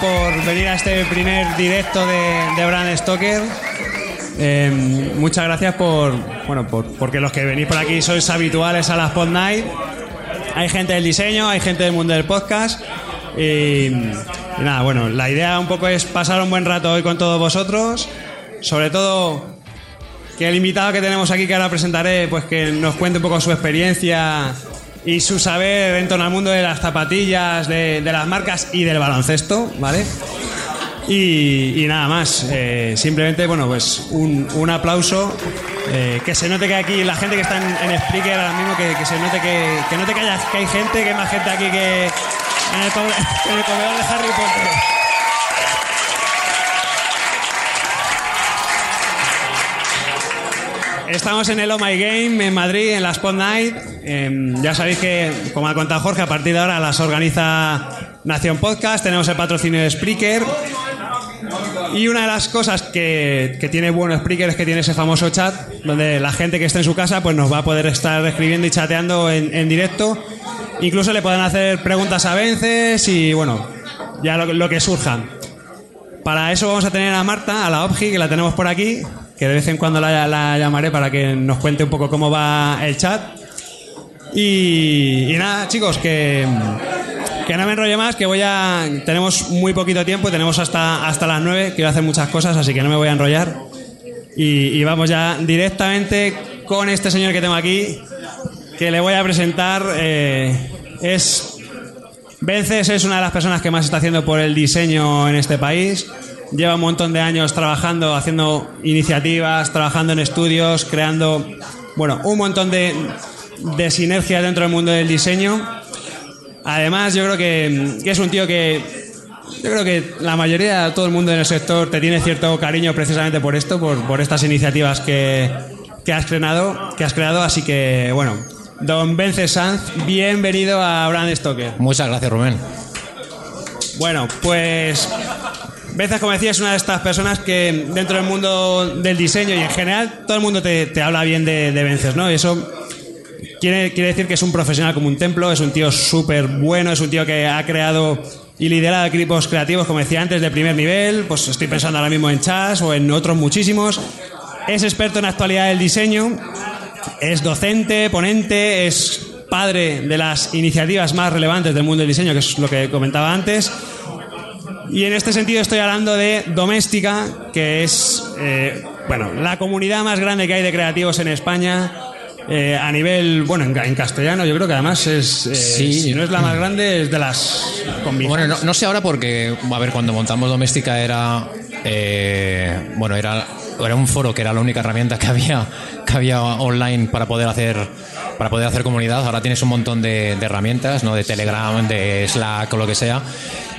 Por venir a este primer directo de, de Stoker. Eh, muchas gracias por, bueno, por, porque los que venís por aquí sois habituales a las Pod Night. Hay gente del diseño, hay gente del mundo del podcast. Y, y nada, bueno, la idea un poco es pasar un buen rato hoy con todos vosotros. Sobre todo que el invitado que tenemos aquí, que ahora presentaré, pues que nos cuente un poco su experiencia y su saber en torno al mundo de las zapatillas, de, de las marcas y del baloncesto, ¿vale? Y, y nada más, eh, simplemente, bueno, pues un, un aplauso. eh, que se note que aquí la gente que está en, en Spreaker ahora mismo, que, que se note que, que note que, haya- que hay gente, que hay más gente aquí que en el, en el comedor de Harry Potter. Estamos en el Oh My Game en Madrid, en la Spot Night. Eh, ya sabéis que, como ha contado Jorge, a partir de ahora las organiza Nación Podcast. Tenemos el patrocinio de Spreaker. Y una de las cosas que, que tiene bueno Spreaker es que tiene ese famoso chat donde la gente que esté en su casa pues nos va a poder estar escribiendo y chateando en, en directo. Incluso le pueden hacer preguntas a vences y bueno, ya lo, lo que surja. Para eso vamos a tener a Marta, a la OBGI, que la tenemos por aquí, que de vez en cuando la, la llamaré para que nos cuente un poco cómo va el chat. Y, y nada, chicos, que, que no me enrolle más, que voy a... Tenemos muy poquito tiempo, tenemos hasta, hasta las 9, quiero hacer muchas cosas, así que no me voy a enrollar. Y, y vamos ya directamente con este señor que tengo aquí, que le voy a presentar. eh, es Vences es una de las personas que más está haciendo por el diseño en este país. Lleva un montón de años trabajando, haciendo iniciativas, trabajando en estudios, creando, bueno, un montón de, de sinergias dentro del mundo del diseño. Además, yo creo que, que es un tío que, yo creo que la mayoría de todo el mundo en el sector te tiene cierto cariño precisamente por esto, por, por estas iniciativas que, que has creado, que has creado. Así que, bueno, don Vences Sanz, bienvenido a Brand Stoker. Muchas gracias, Rubén. Bueno, pues Bezas, como decía, es una de estas personas que dentro del mundo del diseño y en general todo el mundo te, te habla bien de, de Vences, ¿no? Y eso quiere, quiere decir que es un profesional como un templo, es un tío súper bueno, es un tío que ha creado y liderado equipos creativos, como decía antes, de primer nivel. Pues estoy pensando ahora mismo en Chas o en otros muchísimos. Es experto en actualidad del diseño, es docente, ponente, es padre de las iniciativas más relevantes del mundo del diseño, que es lo que comentaba antes. Y en este sentido estoy hablando de Doméstica, que es eh, bueno, la comunidad más grande que hay de creativos en España. eh, a nivel, bueno, en, en castellano yo creo que además es, eh, Sí. si no es la más grande, es de las Bueno, no, no sé ahora porque, a ver, cuando montamos Doméstica era, eh, bueno, era, era un foro que era la única herramienta que había, que había online para poder hacer, para poder hacer comunidad. Ahora tienes un montón de, de herramientas, ¿no? De Telegram, de Slack o lo que sea.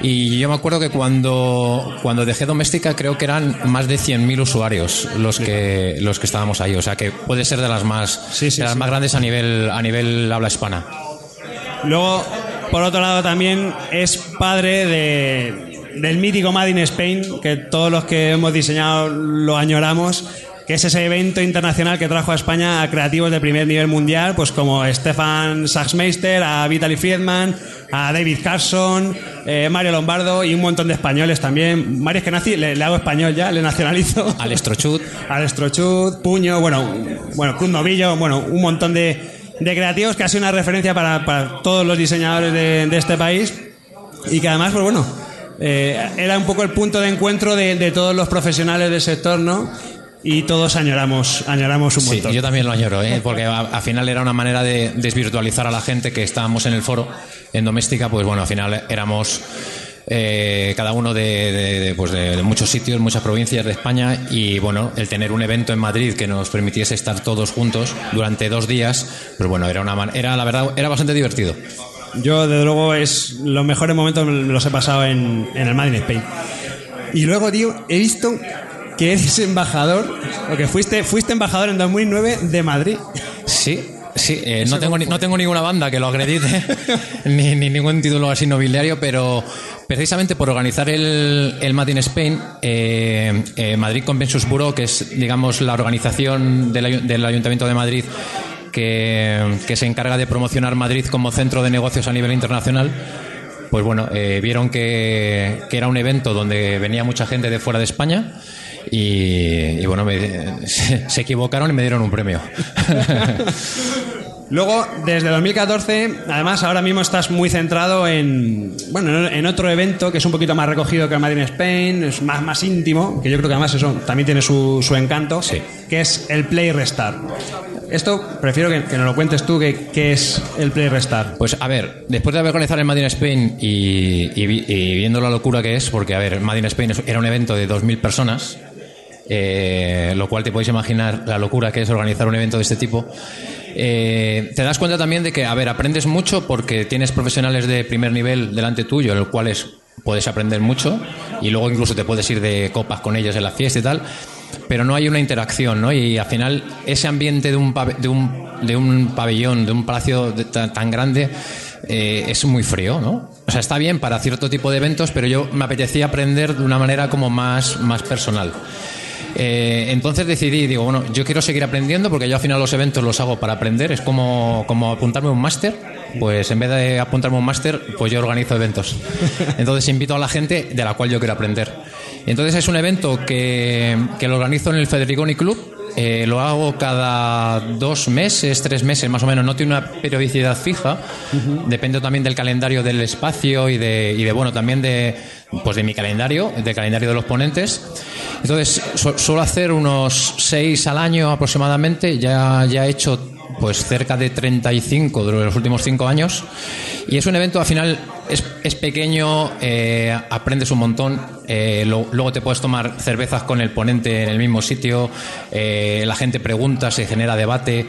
Y yo me acuerdo que cuando, cuando dejé Doméstica creo que eran más de 100.000 usuarios los que, los que estábamos ahí. O sea que puede ser de las más, Sí, sí, de las sí. más grandes a nivel, a nivel habla hispana. Luego, por otro lado, también es padre de, del mítico Made in Spain, que todos los que hemos diseñado lo añoramos, que es ese evento internacional que trajo a España a creativos de primer nivel mundial, pues como Stefan Sachsmeister, a Vitaly Friedman, a David Carson, eh, Mario Lombardo y un montón de españoles también. Mario Eskenazi, le, le hago español ya, le nacionalizo. Al Estrochut. Al Estrochut, Puño, bueno, bueno, Cruz Novillo, bueno, un montón de, de creativos que ha sido una referencia para, para todos los diseñadores de, de este país y que además, pues bueno, eh, era un poco el punto de encuentro de, de todos los profesionales del sector, ¿no? Y todos añoramos, añoramos un Sí, montón. yo también lo añoro, ¿eh? porque a- al final era una manera de desvirtualizar a la gente que estábamos en el foro en doméstica, pues bueno, al final éramos eh, cada uno de, de- de, pues de- de muchos sitios, muchas provincias de España y bueno, el tener un evento en Madrid que nos permitiese estar todos juntos durante dos días, pues bueno, era una era la verdad, era bastante divertido. Yo, desde luego, es los mejores momentos me los he pasado en, en el Madrid Spain. Y luego, tío, he visto que eres embajador, o que fuiste, fuiste embajador en 2009 de Madrid. Sí, sí, eh, no, tengo, ni- no tengo ninguna banda que lo acredite, ni, ni ningún título así nobiliario, pero precisamente por organizar el, el Made in Spain, eh, eh, Madrid Conventions Bureau, que es, digamos, la organización del, del Ayuntamiento de Madrid que, que se encarga de promocionar Madrid como centro de negocios a nivel internacional, pues bueno, eh, vieron que, que era un evento donde venía mucha gente de fuera de España y, y bueno, me- se, se equivocaron y me dieron un premio. Luego, desde 2014, además, ahora mismo estás muy centrado en, bueno, en otro evento que es un poquito más recogido que el Madrid in Spain, es más, más íntimo, que yo creo que además eso también tiene su, su encanto, Sí. que es el Play Restart. Esto prefiero que, que nos lo cuentes tú, que, qué es el Play Restart. Pues a ver, después de haber organizado el Made in Spain y, y y viendo la locura que es, porque a ver, in Spain era un evento de 2.000 personas, eh, lo cual te podéis imaginar la locura que es organizar un evento de este tipo. Eh, te das cuenta también de que, a ver, aprendes mucho porque tienes profesionales de primer nivel delante tuyo, en los cuales puedes aprender mucho y luego incluso te puedes ir de copas con ellos en la fiesta y tal, pero no hay una interacción, ¿no? Y al final ese ambiente de un, de un, de un pabellón, de un palacio de- tan, tan grande, eh, es muy frío, ¿no? O sea, está bien para cierto tipo de eventos, pero yo me apetecía aprender de una manera como más, más personal. Eh, entonces decidí, digo, bueno, yo quiero seguir aprendiendo porque yo al final los eventos los hago para aprender, es como, como apuntarme a un máster, pues en vez de apuntarme a un máster, pues yo organizo eventos. Entonces invito a la gente de la cual yo quiero aprender. Entonces es un evento que, que lo organizo en el Federiconi Club, eh, lo hago cada dos meses, tres meses más o menos, no tiene una periodicidad fija, depende también del calendario del espacio y de, y de bueno, también de, pues de mi calendario, del calendario de los ponentes. Entonces, su- suelo hacer unos seis al año aproximadamente, ya, ya he hecho pues cerca de 35 de los últimos cinco años. Y es un evento al final es, es pequeño eh, aprendes un montón eh, luego te puedes tomar cervezas con el ponente en el mismo sitio eh, la gente pregunta se genera debate.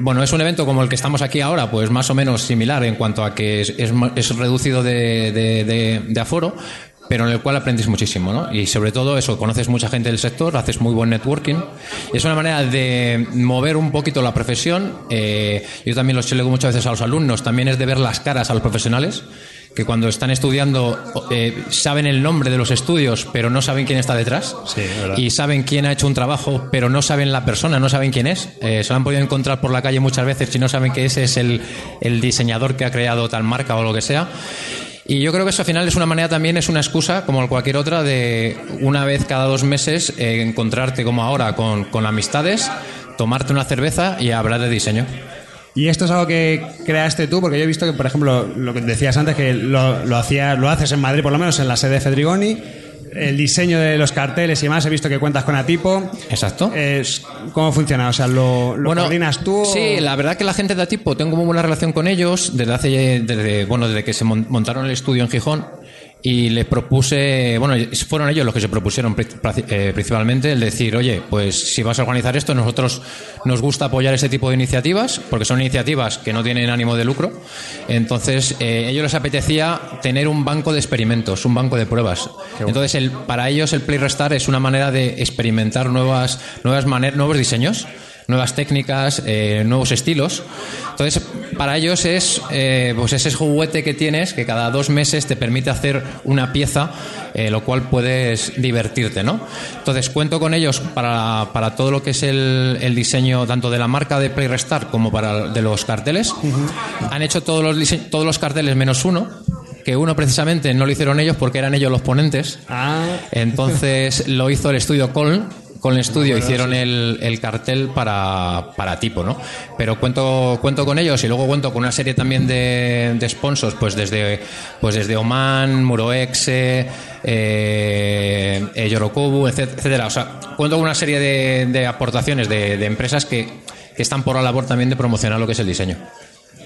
Bueno, es un evento como el que estamos aquí ahora, pues más o menos similar en cuanto a que es, es es reducido de- de aforo, pero en el cual aprendes muchísimo, ¿no? Y sobre todo eso, conoces mucha gente del sector, haces muy buen networking. Y es una manera de mover un poquito la profesión. Eh, yo también lo lego muchas veces a los alumnos, también es de ver las caras a los profesionales que cuando están estudiando eh, saben el nombre de los estudios, pero no saben quién está detrás. Sí. Y saben quién ha hecho un trabajo, pero no saben la persona, no saben quién es. Eh, se lo han podido encontrar por la calle muchas veces si no saben que ese es el, el diseñador que ha creado tal marca o lo que sea. Y yo creo que eso al final es una manera también, es una excusa, como cualquier otra, de una vez cada dos meses eh, encontrarte como ahora con, con amistades, tomarte una cerveza y hablar de diseño. Y esto es algo que creaste tú, porque yo he visto que, por ejemplo, lo que decías antes, que lo, lo, hacías, lo haces en Madrid, por lo menos en la sede de Fedrigoni, el diseño de los carteles y demás, he visto que cuentas con Atipo. Exacto. Es, ¿Cómo funciona? O sea, ¿lo, lo coordinas tú? o- Sí, la verdad que la gente de Atipo, tengo muy buena relación con ellos desde hace, desde, bueno, desde que se mon- montaron el estudio en Gijón y les propuse, bueno, fueron ellos los que se propusieron eh, principalmente el decir, oye, pues si vas a organizar esto, nosotros nos gusta apoyar ese tipo de iniciativas, porque son iniciativas que no tienen ánimo de lucro. Entonces, eh, ellos les apetecía tener un banco de experimentos, un banco de pruebas. Entonces, el, para ellos el Play Restart es una manera de experimentar nuevas, nuevas maneras, nuevos diseños nuevas técnicas, eh, nuevos estilos. Entonces, para ellos es eh, pues ese juguete que tienes que cada dos meses te permite hacer una pieza, eh, lo cual puedes divertirte, ¿no? Entonces, cuento con ellos para, para todo lo que es el, el diseño tanto de la marca de Play Restart como para de los carteles. Han hecho todos los, dise- todos los carteles menos uno, que uno precisamente no lo hicieron ellos porque eran ellos los ponentes. Ah, Entonces lo hizo el estudio Coln. Con el estudio hicieron el, el cartel para, para tipo, ¿no? Pero cuento, cuento con ellos y luego cuento con una serie también de, de sponsors, pues desde, pues desde Oman, Muroexe, eh, eh, Yorokobu, etc- etcétera. O sea, cuento con una serie de, de aportaciones de, de empresas que, que están por la labor también de promocionar lo que es el diseño.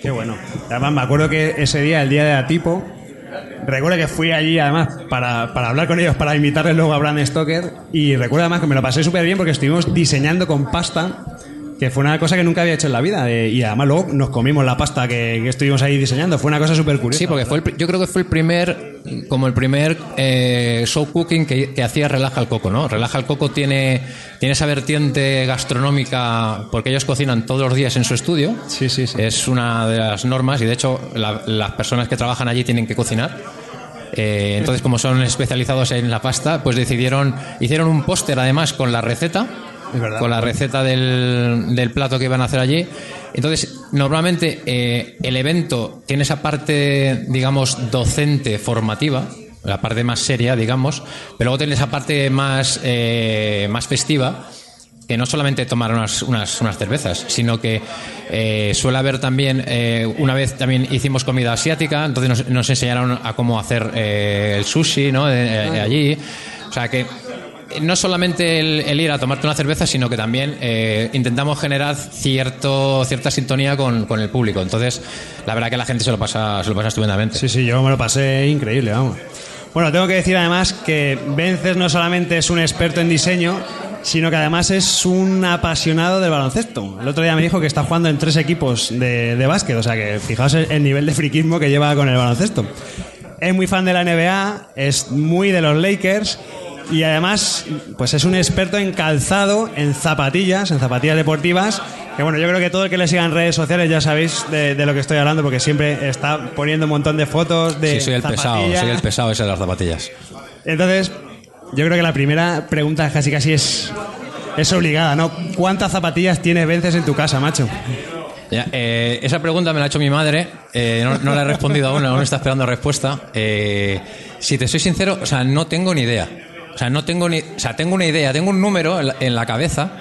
qué bueno. Además, me acuerdo que ese día, el día de Atipo, recuerdo que fui allí además para, para hablar con ellos, para invitarles luego a Brand Stoker. Y recuerdo además que me lo pasé súper bien porque estuvimos diseñando con pasta que fue una cosa que nunca había hecho en la vida. de- y además luego nos comimos la pasta que, que estuvimos ahí diseñando. Fue una cosa súper curiosa. Sí, porque fue el yo creo que fue el primer, como el primer eh, show cooking que, que hacía Relaja el Coco, ¿no? Relaja el Coco tiene, tiene esa vertiente gastronómica porque ellos cocinan todos los días en su estudio. Sí, sí, sí. Es una de las normas y de hecho la- las personas que trabajan allí tienen que cocinar. Eh, entonces, como son especializados en la pasta, pues decidieron, hicieron un póster además con la receta. Con la receta del, del plato que iban a hacer allí. Entonces, normalmente eh, el evento tiene esa parte, digamos, docente, formativa, la parte más seria, digamos, pero luego tiene esa parte más, eh, más festiva, que no solamente tomar unas, unas, unas cervezas, sino que eh, suele haber también, eh, una vez también hicimos comida asiática, entonces nos, nos enseñaron a cómo hacer eh, el sushi, ¿no? De- eh, allí. O sea que no solamente el, ir a tomarte una cerveza, sino que también eh, intentamos generar cierto, cierta sintonía con, con el público. Entonces, la verdad que la gente se lo pasa, se lo pasa estupendamente. Sí, sí, yo me lo pasé increíble, vamos. Bueno, tengo que decir además que Vences no solamente es un experto en diseño, sino que además es un apasionado del baloncesto. El otro día me dijo que está jugando en tres equipos de, de básquet, o sea que fijaos el, el nivel de friquismo que lleva con el baloncesto. Es muy fan de la NBA, es muy de los Lakers y además pues es un experto en calzado, en zapatillas, en zapatillas deportivas. Que bueno, yo creo que todo el que le siga en redes sociales ya sabéis de, de lo que estoy hablando porque siempre está poniendo un montón de fotos de Sí, soy el pesado, soy el pesado ese de las zapatillas. Entonces, yo creo que la primera pregunta casi casi es, es obligada, ¿no? ¿Cuántas zapatillas tienes vences en tu casa, macho? Ya, eh, esa pregunta me la ha hecho mi madre, eh, no, no la he respondido aún, aún está esperando respuesta. Eh, si te soy sincero, o sea, no tengo ni idea. O sea, no tengo ni, o sea, tengo una idea, tengo un número en la, en la cabeza,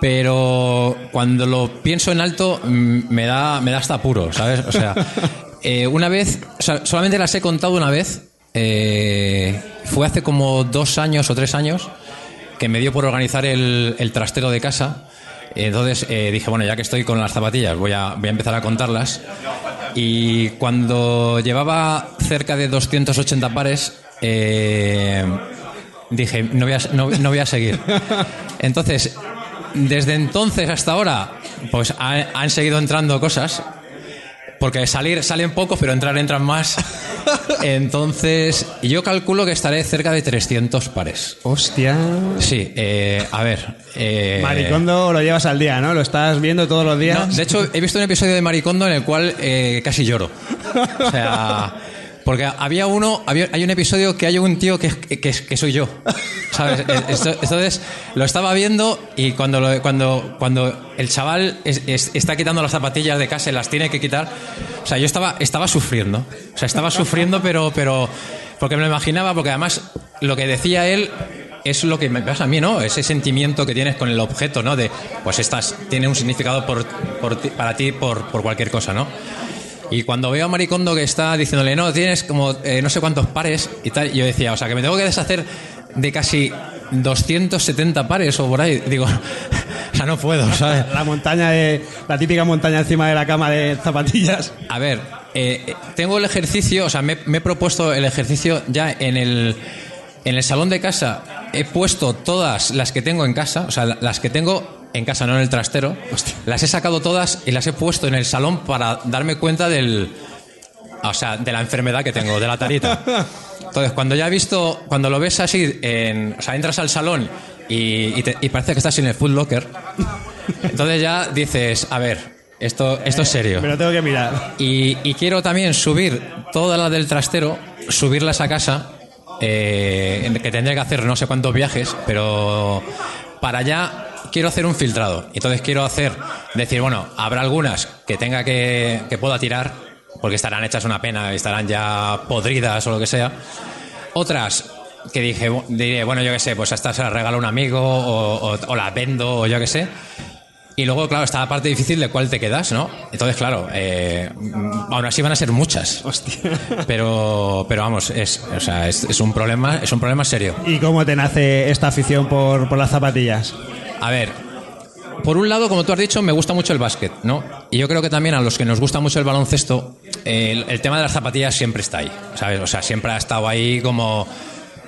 pero cuando lo pienso en alto mm, me da, me da hasta apuro, ¿sabes? O sea, eh, una vez, o sea, solamente las he contado una vez, eh, fue hace como dos años o tres años que me dio por organizar el, el trastero de casa. Entonces eh, dije, bueno, ya que estoy con las zapatillas, voy a, voy a empezar a contarlas. Y cuando llevaba cerca de 280 pares, eh, dije, no voy, a, no, no voy a seguir. Entonces, desde entonces hasta ahora, pues ha- han seguido entrando cosas. Porque salir salen poco, pero entrar entran más. Entonces, yo calculo que estaré cerca de 300 pares. Hostia. Sí, eh, a ver. eh, Maricondo lo llevas al día, ¿no? Lo estás viendo todos los días. no, de hecho, he visto un episodio de Maricondo en el cual eh, casi lloro. O sea, porque había uno, había, hay un episodio que hay un tío que, que, que soy yo. ¿Sabes? Esto- Entonces, lo estaba viendo y cuando, lo- cuando, cuando el chaval es- es- está quitando las zapatillas de casa y las tiene que quitar, o sea, yo estaba, estaba sufriendo. O sea, estaba sufriendo, pero, pero, porque me lo imaginaba, porque además lo que decía él es lo que me pasa a mí, ¿no? Ese sentimiento que tienes con el objeto, ¿no? De, pues estas tiene un significado por, por ti- para ti por, por cualquier cosa, ¿no? Y cuando veo a Maricondo que está diciéndole, no, tienes como eh, no sé cuántos pares y tal, yo decía, o sea, que me tengo que deshacer de casi 270 pares o por ahí. Digo, o sea, no puedo, ¿sabes? La montaña de. La típica montaña encima de la cama de zapatillas. A ver, eh, tengo el ejercicio, o sea, me, me he propuesto el ejercicio ya en el, en el salón de casa. He puesto todas las que tengo en casa, o sea, la- las que tengo en casa, no en el trastero. Las he sacado todas y las he puesto en el salón para darme cuenta del. O sea, de la enfermedad que tengo, de la tarita. Entonces, cuando ya he visto, cuando lo ves así, en, o sea, entras al salón y, y te- y parece que estás en el Food Locker, entonces ya dices, a ver, esto, esto es serio. Me lo tengo que mirar. Y, y quiero también subir todas las del trastero, subirlas a casa, eh, que tendré que hacer no sé cuántos viajes, pero para allá quiero hacer un filtrado. Entonces quiero hacer, decir, bueno, habrá algunas que tenga que, que pueda tirar, porque estarán hechas una pena, estarán ya podridas o lo que sea. Otras que dije, diré, bueno, yo qué sé, pues a estas se las regalo a un amigo o, o, o las vendo o yo qué sé. Y luego, claro, está la parte difícil de cuál te quedas, ¿no? Entonces, claro, eh, aún así van a ser muchas. Pero, pero vamos, es, o sea, es, es un problema, es un problema serio. ¿Y cómo te nace esta afición por, por las zapatillas? A ver, por un lado, como tú has dicho, me gusta mucho el básquet, ¿no? Y yo creo que también a los que nos gusta mucho el baloncesto, el, tema de las zapatillas siempre está ahí, ¿sabes? O sea, siempre ha estado ahí como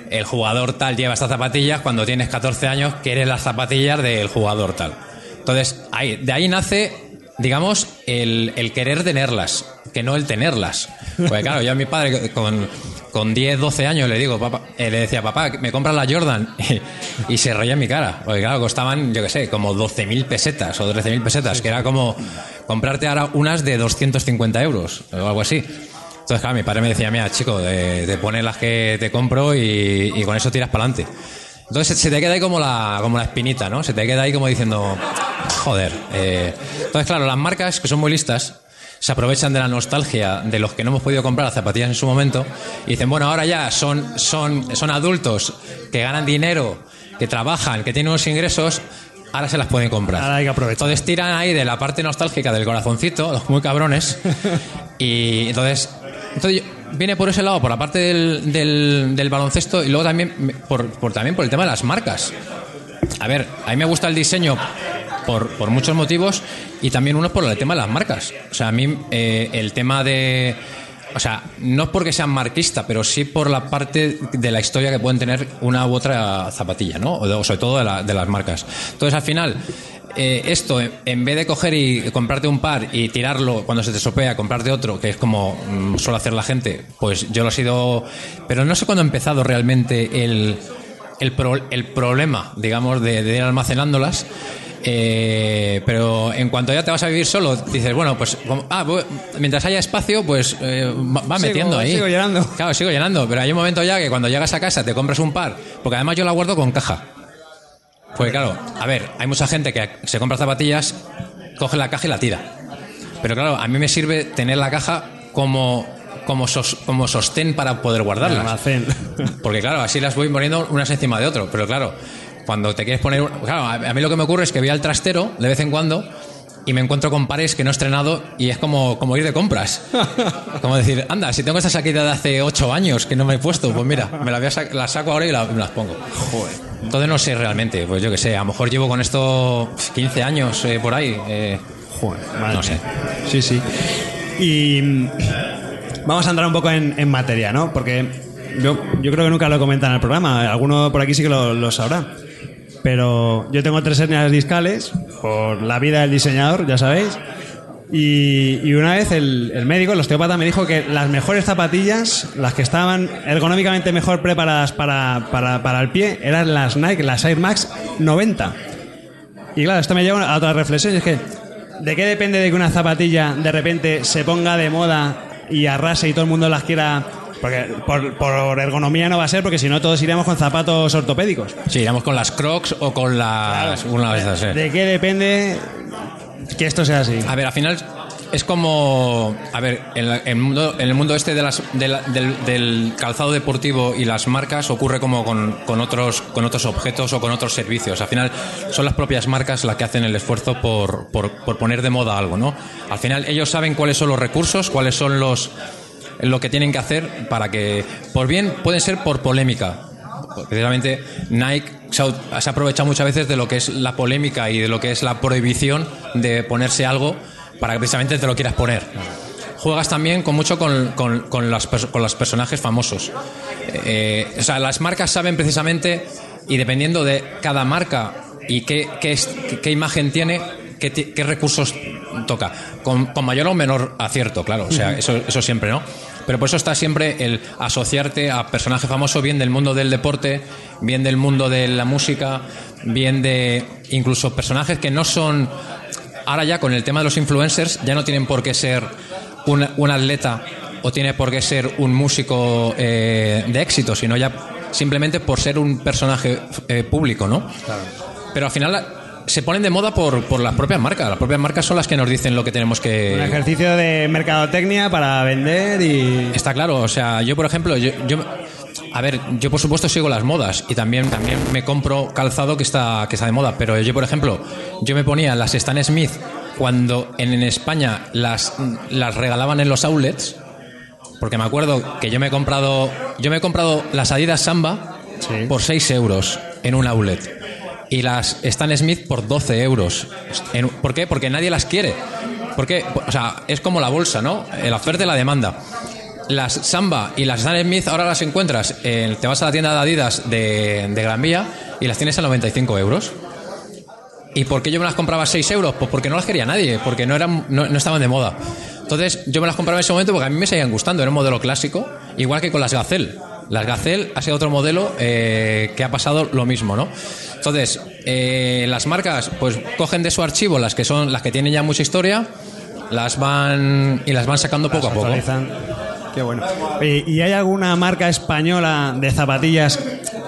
el jugador tal lleva estas zapatillas, cuando tienes 14 años quieres las zapatillas del jugador tal. Entonces, de ahí nace, digamos, el, el querer tenerlas, que no el tenerlas. Porque claro, yo a mi padre con, con 10, 12 años le digo, papá, eh, le decía, papá, me compras la Jordan. Y, se reía en mi cara. Porque claro, costaban, yo qué sé, como 12.000 pesetas o 13.000 pesetas, que era como comprarte ahora unas de 250 euros o algo así. Entonces, claro, mi padre me decía, mira, chico, te, te pones las que te compro y, y con eso tiras para adelante. Entonces se te queda ahí como la, como la espinita, ¿no? Se te queda ahí como diciendo, joder. eh. Entonces, claro, las marcas que son muy listas se aprovechan de la nostalgia de los que no hemos podido comprar las zapatillas en su momento y dicen, bueno, ahora ya son, son, son adultos que ganan dinero, que trabajan, que tienen unos ingresos, ahora se las pueden comprar. Ahora hay que aprovechar. Entonces tiran ahí de la parte nostálgica del corazoncito, los muy cabrones, y entonces, entonces yo- viene por ese lado, por la parte del, del, del baloncesto y luego también por, por- también por el tema de las marcas. A ver, a mí me gusta el diseño por, por muchos motivos y también uno por el tema de las marcas. O sea, a mí eh, el tema de... O sea, no es porque sean marquista, pero sí por la parte de la historia que pueden tener una u otra zapatilla, ¿no? O, de- sobre todo de, la- de las marcas. Entonces, al final, eh, esto, en- vez de coger y comprarte un par y tirarlo cuando se te sopea, comprarte otro, que es como mm, suele hacer la gente, pues yo lo he sido... Pero no sé cuándo ha empezado realmente el, el, pro- el problema, digamos, de, de ir almacenándolas. Eh, pero en cuanto ya te vas a vivir solo, dices, bueno, pues ah, mientras haya espacio, pues eh, va va Sigo- metiendo ahí. sigo llenando. Claro, sigo llenando, pero hay un momento ya que cuando llegas a casa te compras un par, porque además yo la guardo con caja. Porque claro, a ver, hay mucha gente que se compra zapatillas, coge la caja y la tira. Pero claro, a mí me sirve tener la caja como, como, sos- como sostén para poder guardarlas. Almacén. Porque claro, así las voy poniendo unas encima de otro. Pero claro, cuando te quieres poner... un- Claro, a mí lo que me ocurre es que voy al trastero de vez en cuando y me encuentro con pares que no he estrenado y es como, como ir de compras. Como decir, anda, si tengo esta saquita de hace ocho años que no me he puesto, pues mira, me la voy a las saco ahora y la- me las pongo. Entonces no sé realmente, pues yo qué sé, a lo mejor llevo con esto 15 años eh, por ahí. eh, Joder, madre No sé. Sí, sí. Y mm, vamos a entrar un poco en, en materia, ¿no? Porque yo, yo creo que nunca lo comentan en el programa. Alguno por aquí sí que lo, lo sabrá. Pero yo tengo tres hernias discales por la vida del diseñador, ya sabéis. Y, y una vez el, el médico, el osteópata, me dijo que las mejores zapatillas, las que estaban ergonómicamente mejor preparadas para, para, para el pie, eran las Nike, las Air Max 90. Y claro, esto me lleva a otra reflexión, y es que ¿de qué depende de que una zapatilla de repente se ponga de moda y arrase y todo el mundo las quiera? Porque por, por ergonomía no va a ser, porque si no todos iremos con zapatos ortopédicos. sí, iremos con las crocs o con las... Una de esas. ¿De qué depende que esto sea así? A ver, al final es como. A ver, en, la- en el, mundo, en el mundo este de las, de la- del, calzado deportivo y las marcas ocurre como con, otros, con otros objetos o con otros servicios. Al final son las propias marcas las que hacen el esfuerzo por, por poner de moda algo, ¿no? Al final ellos saben cuáles son los recursos, cuáles son los lo que tienen que hacer para que, por bien, pueden ser por polémica, Precisamente Nike se ha aprovechado muchas veces de lo que es la polémica y de lo que es la prohibición de ponerse algo para que precisamente te lo quieras poner. Juegas también con mucho con, con, las con los personajes famosos. Eh, o sea, las marcas saben precisamente, y dependiendo de cada marca y qué- qué imagen tiene, qué, qué recursos toca. Con, con mayor o menor acierto, claro. O sea, eso, eso siempre, ¿no? Pero por eso está siempre el asociarte a personaje famoso, bien del mundo del deporte, bien del mundo de la música, bien de incluso personajes que no son. Ahora ya con el tema de los influencers, ya no tienen por qué ser un, un atleta o tiene por qué ser un músico eh, de éxito, sino ya simplemente por ser un personaje eh, público, ¿no? Pero al final se ponen de moda por, por las propias marcas. Las propias marcas son las que nos dicen lo que tenemos Un que, ejercicio de mercadotecnia para vender y... Está claro, o sea, yo por ejemplo, yo, yo- a ver, yo por supuesto sigo las modas y también, también me compro calzado que está, que está de moda, pero yo por ejemplo, yo me ponía las Stan Smith cuando en, en España las, las regalaban en los outlets, porque me acuerdo que yo me he comprado, yo me he comprado las Adidas Samba Sí. por 6 euros en un outlet y las Stan Smith por 12 euros. ¿Por qué? Porque nadie las quiere. Porque, o sea, es como la bolsa, ¿no? La oferta y la demanda. Las Samba y las Stan Smith ahora las encuentras, en- te vas a la tienda de Adidas de, de Gran Vía y las tienes a 95 euros. ¿Y por qué yo me las compraba a 6 euros? Pues porque no las quería nadie, porque no, eran, no, estaban de moda. Entonces yo me las compraba en ese momento porque a mí me seguían gustando, era un modelo clásico, igual que con las Gazelle. Las Gazelle ha sido otro modelo eh, que ha pasado lo mismo, ¿no? Entonces, eh, las marcas pues cogen de su archivo las que son las que tienen ya mucha historia, las van y las van sacando poco a poco. Qué bueno. Oye, ¿Y hay alguna marca española de zapatillas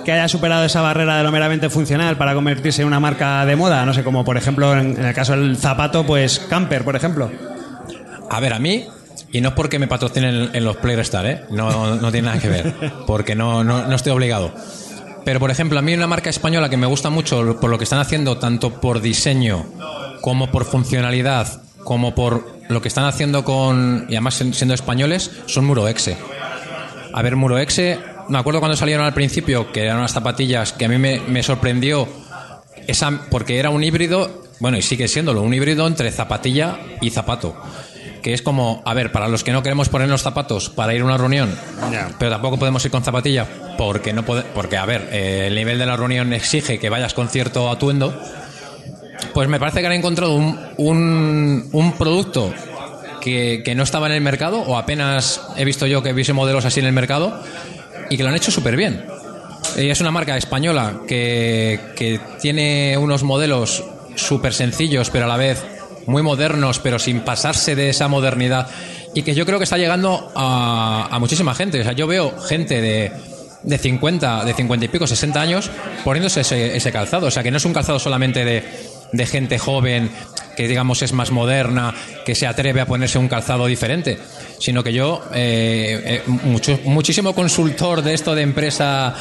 que haya superado esa barrera de lo meramente funcional para convertirse en una marca de moda? No sé, como por ejemplo en, en el caso del zapato, pues Camper, por ejemplo. A ver, a mí, y no es porque me patrocinen en los Playerstar, ¿eh? No, no tiene nada que ver, porque no, no, no estoy obligado. Pero, por ejemplo, a mí una marca española que me gusta mucho por lo que están haciendo, tanto por diseño como por funcionalidad, como por lo que están haciendo con, y además siendo españoles, son Muroexe. A ver, Muroexe, me acuerdo cuando salieron al principio, que eran unas zapatillas que a mí me, me sorprendió, esa, porque era un híbrido, bueno, y sigue siéndolo, un híbrido entre zapatilla y zapato. Que es como, a ver, para los que no queremos ponernos zapatos para ir a una reunión, pero tampoco podemos ir con zapatilla, porque no puede, porque a ver, eh, el nivel de la reunión exige que vayas con cierto atuendo. Pues me parece que han encontrado un, un, un producto que, que no estaba en el mercado, o apenas he visto yo que viese modelos así en el mercado, y que lo han hecho súper bien. Es una marca española que, que tiene unos modelos súper sencillos, pero a la vez muy modernos, pero sin pasarse de esa modernidad. Y que yo creo que está llegando a, a muchísima gente. O sea, yo veo gente de, de 50, de 50 y pico, 60 años poniéndose ese, ese calzado. O sea, que no es un calzado solamente de, de gente joven, que digamos es más moderna, que se atreve a ponerse un calzado diferente, sino que yo, eh, eh, mucho- muchísimo consultor de esto de empresa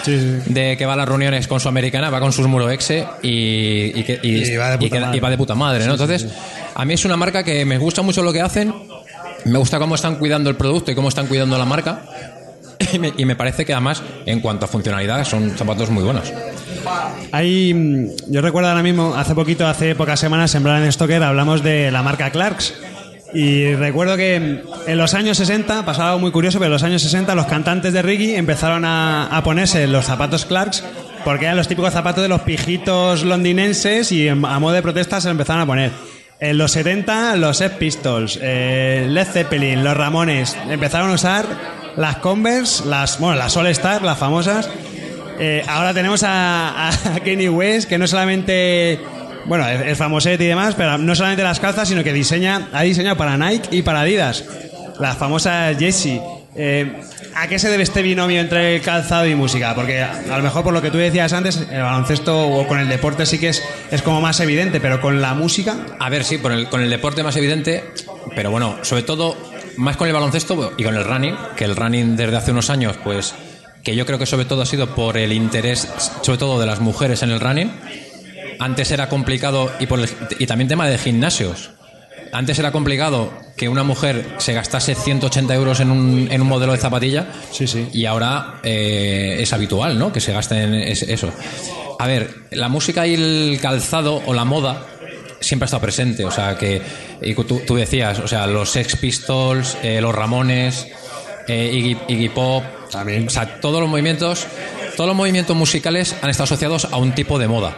de que va a las reuniones con su americana, va con sus muroexe y, y, que- y- Y va de puta y que- madre. y va de puta madre, ¿no? Entonces, a mí es una marca que me gusta mucho lo que hacen, me gusta cómo están cuidando el producto y cómo están cuidando la marca. Y me, parece que además, en cuanto a funcionalidad, son zapatos muy buenos. Hay, mm, yo recuerdo ahora mismo, hace poquito, hace pocas semanas en Brand Stoker hablamos de la marca Clarks. Y recuerdo que en los años 60, pasaba algo muy curioso, pero en los años 60 los cantantes de reggae empezaron a, ponerse los zapatos Clarks porque eran los típicos zapatos de los pijitos londinenses y a modo de protesta se empezaron a poner. En los 70 los Sex Pistols, eh, Led Zeppelin, los Ramones empezaron a usar las Converse, las, bueno, las All Star, las famosas, eh, ahora tenemos a, Kenny West, que no solamente, bueno, es, es famosete y demás, pero no solamente las calzas, sino que diseña, ha diseñado para Nike y para Adidas. Las famosas Jessie. Eh, ¿A qué se debe este binomio entre calzado y música? Porque a, lo mejor por lo que tú decías antes, el baloncesto o con el deporte sí que es, es como más evidente, pero con la música, A ver, sí, por el- con el deporte más evidente, pero bueno, sobre todo más con el baloncesto y con el running, que el running desde hace unos años, pues que yo creo que sobre todo ha sido por el interés, sobre todo de las mujeres en el running. Antes era complicado y también tema de gimnasios. Antes era complicado que una mujer se gastase 180 euros en un, en un modelo de zapatilla. Sí, sí. Y ahora eh, es habitual, ¿no? Que se gasten es- eso. A ver, la música y el calzado o la moda siempre ha estado presente. O sea, que y tú, tú decías, o sea, los Sex Pistols, eh, los Ramones, eh, Iggy, Iggy Pop. También. O sea, todos los movimientos, todos los movimientos musicales han estado asociados a un tipo de moda.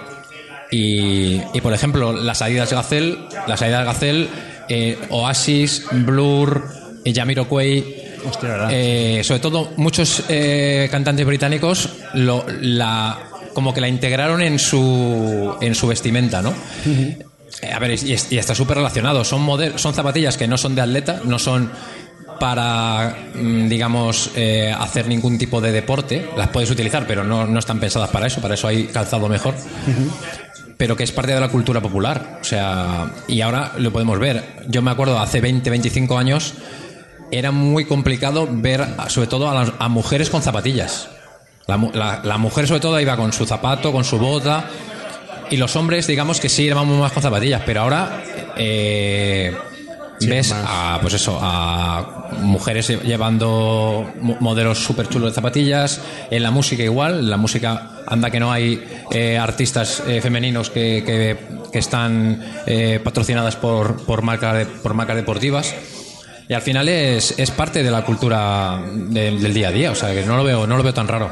Y, y, por ejemplo, las Adidas Gazelle, las Adidas Gazelle, eh, Oasis, Blur, eh, Jamiroquai, eh, sobre todo muchos eh, cantantes británicos lo, la, como que la integraron en su, en su vestimenta, ¿no? A ver, y, y está súper relacionado. Son, model- son zapatillas que no son de atleta, no son para, mm, digamos, eh, hacer ningún tipo de deporte. Las puedes utilizar, pero no, no están pensadas para eso. Para eso hay calzado mejor. Pero que es parte de la cultura popular. O sea, y ahora lo podemos ver. Yo me acuerdo hace 20, 25 años era muy complicado ver, sobre todo a, las- a mujeres con zapatillas. La, mu- la- la mujer, sobre todo, iba con su zapato, con su bota. Y los hombres, digamos que sí, íbamos más con zapatillas. Pero ahora eh, ves más. a, pues eso, a mujeres llevando mo- modelos súper chulos de zapatillas. En la música igual. En la música anda que no hay eh, artistas eh, femeninos que, que- que están eh, patrocinadas por, por, marcas de- por marcas deportivas. Y al final es, es parte de la cultura del, del día a día, o sea que no lo veo, no lo veo tan raro.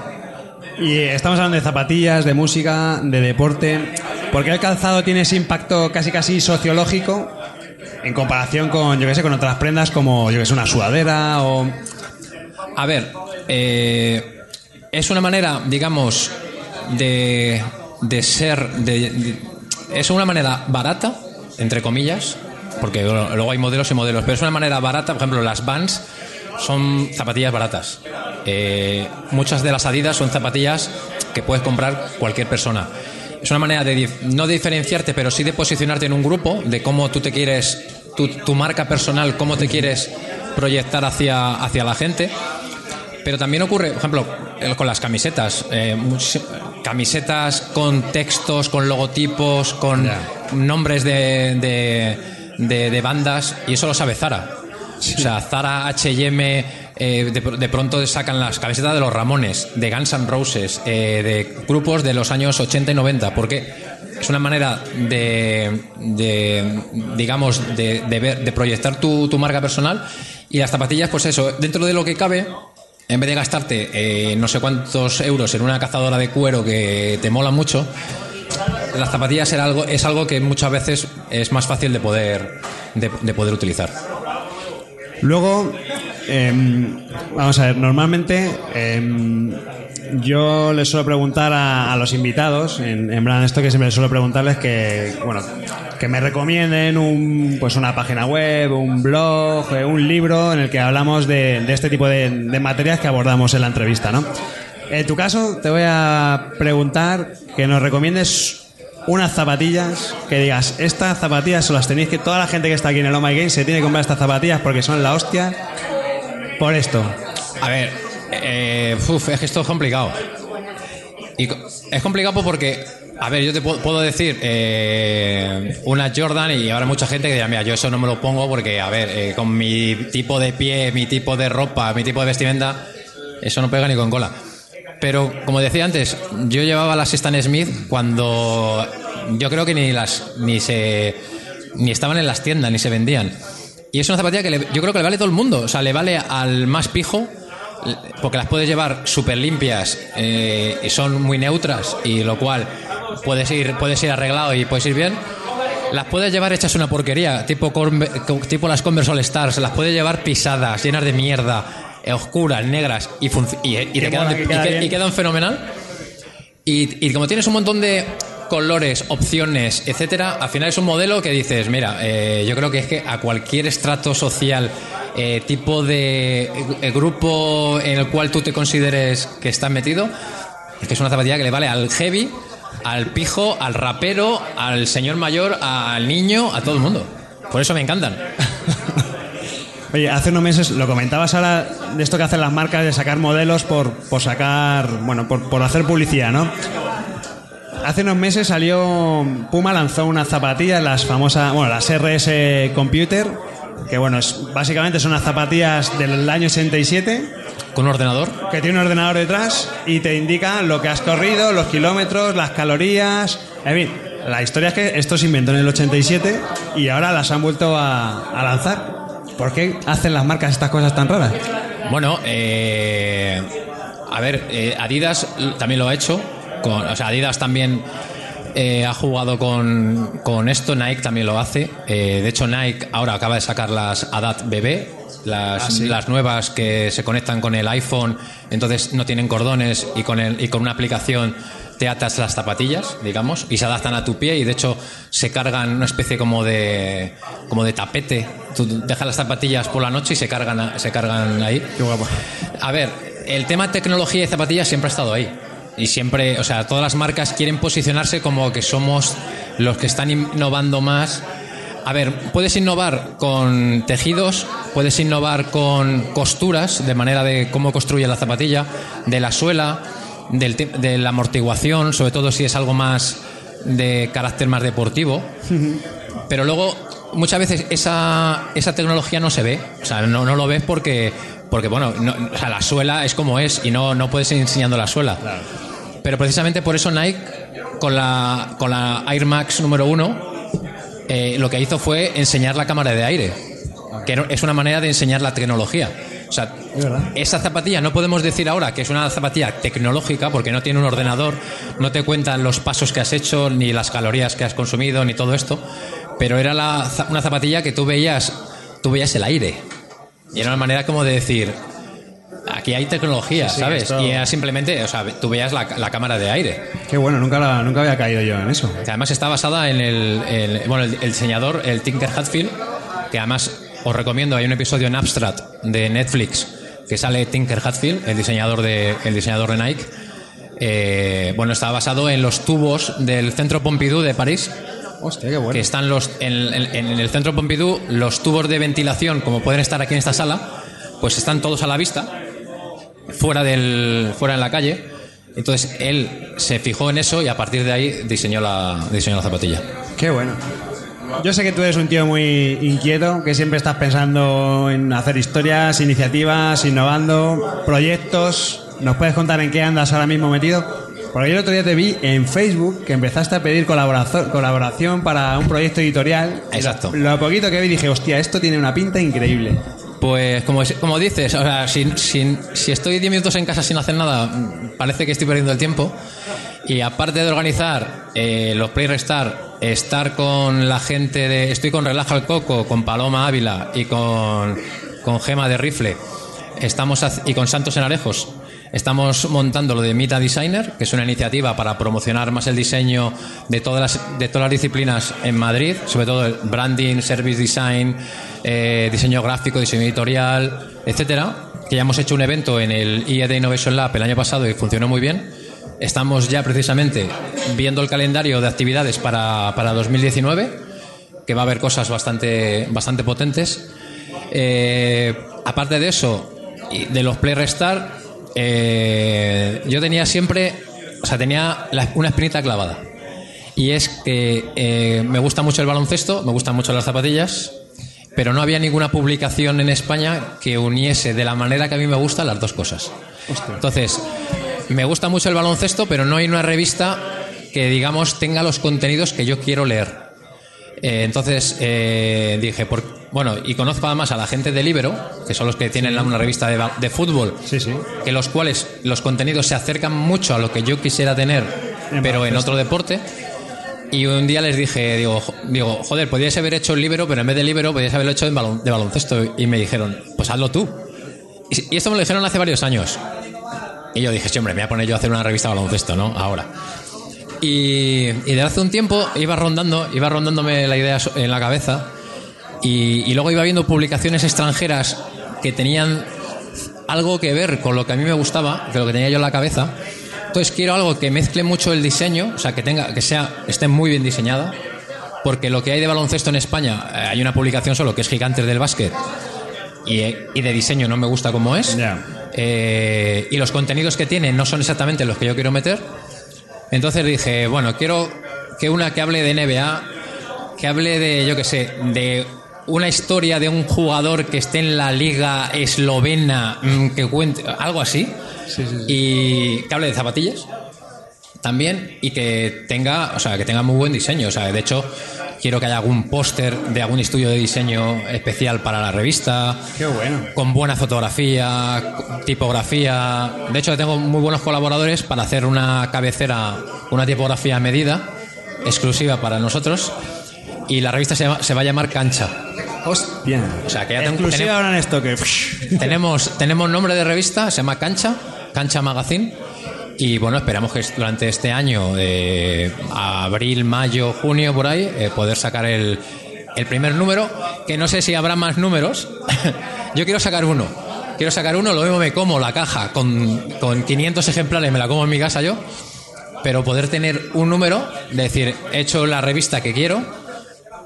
Y estamos hablando de zapatillas, de música, de deporte. ¿por qué el calzado tiene ese impacto casi casi sociológico en comparación con, yo qué sé, con otras prendas como, yo que sé, una sudadera o... A ver, eh, es una manera, digamos, de, de ser, de- de- es una manera barata, entre comillas, porque luego hay modelos y modelos, pero es una manera barata, por ejemplo, las Vans son zapatillas baratas. Eh, muchas de las Adidas son zapatillas que puedes comprar cualquier persona. Es una manera de no de diferenciarte, pero sí de posicionarte en un grupo, de cómo tú te quieres, tu, tu marca personal, cómo te quieres proyectar hacia, hacia la gente. Pero también ocurre, por ejemplo, con las camisetas. eh, camisetas con textos, con logotipos, con nombres de, de, de- de bandas, y eso lo sabe Zara. O sea, Zara, HM, eh, de, de pronto sacan las camisetas de los Ramones, de Guns N' Roses, eh, de grupos de los años 80 y 90, porque es una manera de, digamos, de, de proyectar tu, tu marca personal. Y las zapatillas, pues eso, dentro de lo que cabe, en vez de gastarte eh, no sé cuántos euros en una cazadora de cuero que te mola mucho, las zapatillas es algo que muchas veces es más fácil de poder, de, de poder utilizar. Luego, em, vamos a ver, normalmente em, yo les suelo preguntar a, los invitados, en, en plan esto que siempre suelo preguntarles que, bueno, que me recomienden un, pues una página web, un blog, eh, un libro en el que hablamos de, este tipo de, materias que abordamos en la entrevista, ¿no? En tu caso, te voy a preguntar que nos recomiendes unas zapatillas que digas, estas zapatillas se las tenéis que toda la gente que está aquí en el Oh My Game se tiene que comprar estas zapatillas porque son la hostia por esto. A ver, eh, uf, es que esto es complicado. Es complicado porque, a ver, yo te puedo, decir eh, una Jordan y habrá mucha gente que dirá, mira, yo eso no me lo pongo porque, a ver, eh, con mi tipo de pie, mi tipo de ropa, mi tipo de vestimenta, eso no pega ni con cola. Pero, como decía antes, yo llevaba las Stan Smith cuando yo creo que ni las ni se ni estaban en las tiendas ni se vendían. Y es una zapatilla que le- yo creo que le vale a todo el mundo. O sea, le vale al más pijo porque las puedes llevar súper limpias eh, y son muy neutras y lo cual puedes ir puedes ir arreglado y puedes ir bien. Las puedes llevar hechas una porquería, tipo, Conver- tipo las Converse All Stars. Las puedes llevar pisadas, llenas de mierda, eh, oscuras, negras y, y, te quedan, que y queda que- bien. y quedan fenomenal. Y, y como tienes un montón de colores, opciones, etcétera, al final es un modelo que dices, mira, eh, yo creo que es que a cualquier estrato social, eh, tipo de eh, grupo en el cual tú te consideres que estás metido, es que es una zapatilla que le vale al heavy, al pijo, al rapero, al señor mayor, al niño, a todo el mundo. Por eso me encantan. Oye, hace unos meses lo comentabas ahora de esto que hacen las marcas de sacar modelos por, por sacar, bueno, por, por hacer publicidad, ¿no? Hace unos meses salió Puma lanzó unas zapatillas, las famosas, bueno, las RS Computer, que bueno, es, básicamente son unas zapatillas del año 87 Con un ordenador. que tiene un ordenador detrás y te indica lo que has corrido, los kilómetros, las calorías. En fin, la historia es que esto se inventó en el 87 y ahora las han vuelto a, a lanzar. ¿Por qué hacen las marcas estas cosas tan raras? Bueno, eh, a ver, eh, Adidas también lo ha hecho. Con, o sea, Adidas también eh, ha jugado con, con esto, Nike también lo hace. Eh, de hecho, Nike ahora acaba de sacar las Adapt BB, las, las nuevas que se conectan con el iPhone, entonces no tienen cordones y con, el, y con una aplicación te atas las zapatillas, digamos, y se adaptan a tu pie y de hecho se cargan una especie como de como de tapete. Tú dejas las zapatillas por la noche y se cargan a- se cargan ahí. Qué guapo. A ver, el tema tecnología y zapatillas siempre ha estado ahí. Y siempre, o sea, todas las marcas quieren posicionarse como que somos los que están innovando más. A ver, puedes innovar con tejidos, puedes innovar con costuras, de manera de cómo construye la zapatilla, de la suela, del te- de la amortiguación, sobre todo si es algo más de carácter más deportivo. Pero luego, muchas veces esa, esa tecnología no se ve. O sea, no, no lo ves porque, porque bueno, no- o sea, la suela es como es y no, no puedes ir enseñando la suela. Pero precisamente por eso Nike, con la, con la Air Max número uno, eh, lo que hizo fue enseñar la cámara de aire, que es una manera de enseñar la tecnología. O sea. Esa zapatilla no podemos decir ahora que es una zapatilla tecnológica porque no tiene un ordenador, no te cuentan los pasos que has hecho, ni las calorías que has consumido, ni todo esto, pero era la una zapatilla que tú veías, tú veías el aire. Y era una manera como de decir, aquí hay tecnología, Sí, ¿sabes? esto- Y era simplemente, o sea, tú veías la, la cámara de aire. Qué bueno, nunca, la- nunca había caído yo en eso. Que además está basada en el, el- bueno, el, el diseñador, el Tinker Hatfield, que además os recomiendo, hay un episodio en Abstract de Netflix que sale Tinker Hatfield, el diseñador de, el diseñador de Nike. Eh, bueno, está basado en los tubos del Centro Pompidou de París, Hostia, qué bueno. que están los en, en- en el Centro Pompidou, los tubos de ventilación, como pueden estar aquí en esta sala, pues están todos a la vista, fuera, del, fuera en la calle. Entonces él se fijó en eso y a partir de ahí diseñó la, diseñó la zapatilla. Qué bueno. Yo sé que tú eres un tío muy inquieto, que siempre estás pensando en hacer historias, iniciativas, innovando, proyectos. ¿Nos puedes contar en qué andas ahora mismo metido? Porque yo el otro día te vi en Facebook que empezaste a pedir colaboración, para un proyecto editorial. Exacto. Lo, lo poquito que vi dije, hostia, esto tiene una pinta increíble. Pues como, como dices, o sea, si, si- si estoy 10 minutos en casa sin hacer nada, parece que estoy perdiendo el tiempo. Y aparte de organizar eh, los Play Restart, estar con la gente de... Estoy con Relaja el Coco, con Paloma Ávila y con, con Gema de Rifle. Estamos y con Santos en Arejos. Estamos montando lo de Mita Designer, que es una iniciativa para promocionar más el diseño de todas las, de todas las disciplinas en Madrid, sobre todo el branding, service design, eh, diseño gráfico, diseño editorial, etcétera. Que ya hemos hecho un evento en el IED Innovation Lab el año pasado y funcionó muy bien. Estamos ya precisamente viendo el calendario de actividades para, para 2019, que va a haber cosas bastante, bastante potentes. Eh, aparte de eso, de los Play Restart, eh, yo tenía siempre, o sea, tenía la- una espinita clavada. Y es que eh, me gusta mucho el baloncesto, me gustan mucho las zapatillas, pero no había ninguna publicación en España que uniese de la manera que a mí me gustan las dos cosas. Entonces, me gusta mucho el baloncesto, pero no hay una revista que, digamos, tenga los contenidos que yo quiero leer. Eh, entonces eh, dije, por, bueno, y conozco además a la gente de Libero, que son los que tienen una revista de, de fútbol, Sí, sí. que los cuales los contenidos se acercan mucho a lo que yo quisiera tener, En pero en otro deporte. Y un día les dije, digo, digo joder, podríais haber hecho el libero, pero en vez de libero podríais haberlo hecho balon- de baloncesto. Y me dijeron, pues hazlo tú. Y, y esto me lo dijeron hace varios años. Y yo dije, sí, hombre, me voy a poner yo a hacer una revista de baloncesto, ¿no? Ahora. Y, y desde hace un tiempo iba rondando, iba rondándome la idea en la cabeza. Y, y luego iba viendo publicaciones extranjeras que tenían algo que ver con lo que a mí me gustaba, que lo que tenía yo en la cabeza. Entonces quiero algo que mezcle mucho el diseño, o sea, que tenga, que sea, esté muy bien diseñada, porque lo que hay de baloncesto en España, eh, hay una publicación solo que es Gigantes del Básquet, y, y de diseño no me gusta como es. Eh, y los contenidos que tiene no son exactamente los que yo quiero meter. Entonces dije, bueno, quiero que una que hable de NBA, que hable de, yo qué sé, de una historia de un jugador que esté en la liga eslovena, mm, que cuente, algo así. Y que hable de zapatillas también y que tenga, o sea, que tenga muy buen diseño. O sea, de hecho, quiero que haya algún póster de algún estudio de diseño especial para la revista. Qué bueno. Con buena fotografía, tipografía. De hecho, tengo muy buenos colaboradores para hacer una cabecera, una tipografía a medida, exclusiva para nosotros. Y la revista se, llama- se va a llamar Cancha. Hostia. O sea, que ya Exclusiva ahora en esto que... tenemos, tenemos nombre de revista, se llama Cancha, Cancha Magazine. Y bueno, esperamos que durante este año, de abril, mayo, junio, por ahí, eh, poder sacar el, el primer número. Que no sé si habrá más números. Yo quiero sacar uno. Quiero sacar uno, lo mismo me como la caja con, con 500 ejemplares, me la como en mi casa yo. Pero poder tener un número, de decir, he hecho la revista que quiero.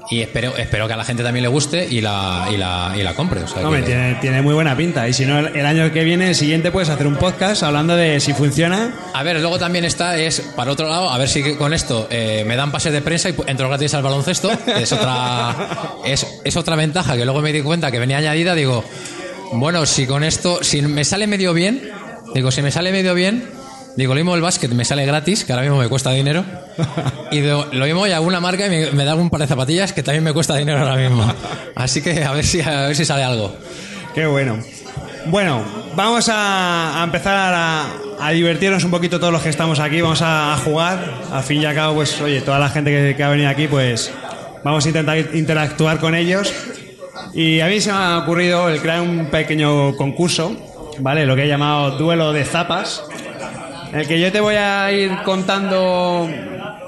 Y espero, espero que a la gente también le guste y la, y la, y la compre. O sea, Hombre, que- tiene, tiene muy buena pinta. Y si no, el, el año que viene, el siguiente, puedes hacer un podcast hablando de si funciona. A ver, luego también está, es para otro lado, a ver si con esto eh, me dan pases de prensa y entro gratis al baloncesto. Es otra, es, es otra ventaja que luego me di cuenta que venía añadida. Digo, bueno, si con esto, si me sale medio bien, digo, si me sale medio bien, digo, lo mismo el básquet me sale gratis, que ahora mismo me cuesta dinero. Y lo mismo y alguna marca y me, da un par de zapatillas que también me cuesta dinero ahora mismo. Así que a ver si, a ver si sale algo. Qué bueno. Bueno, vamos a, empezar a, divertirnos un poquito todos los que estamos aquí. Vamos a, a jugar. Al fin y al cabo, pues, oye, toda la gente que, que ha venido aquí, pues, vamos a intentar interactuar con ellos. Y a mí se me ha ocurrido el crear un pequeño concurso, ¿vale? Lo que he llamado duelo de zapas. En el que yo te voy a ir contando.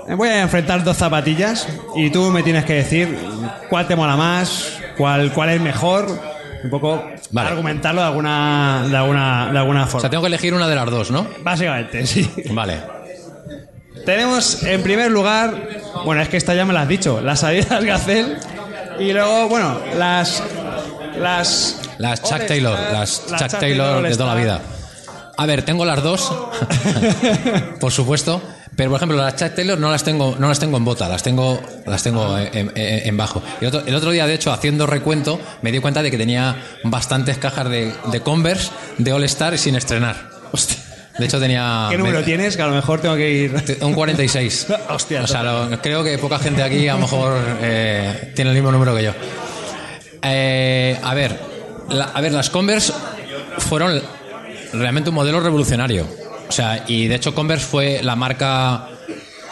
Me voy a enfrentar dos zapatillas y tú me tienes que decir cuál te mola más, cuál, cuál es mejor. Un poco Vale. argumentarlo de alguna, de alguna, de alguna O forma. sea, tengo que elegir una de las dos, ¿no? Básicamente, sí. Vale. Tenemos en primer lugar, bueno, es que esta ya me la has dicho, las Adidas Gazelle y luego, bueno, las las Las Chuck Taylor, las las Chuck Taylor All de toda la vida. A ver, tengo las dos, por supuesto, pero por ejemplo las Chuck Taylor no las tengo, no las tengo en bota, las tengo, las tengo en, en- en bajo. El otro, el otro día, de hecho, haciendo recuento, me di cuenta de que tenía bastantes cajas de, de Converse de All Star sin estrenar. De hecho tenía ¿Qué número me- tienes? Que a lo mejor tengo que ir. un 46. Hostia, O sea, lo- creo que poca gente aquí a lo mejor eh, tiene el mismo número que yo. Eh, a ver, la- a ver, las Converse fueron realmente un modelo revolucionario. O sea, y de hecho Converse fue la marca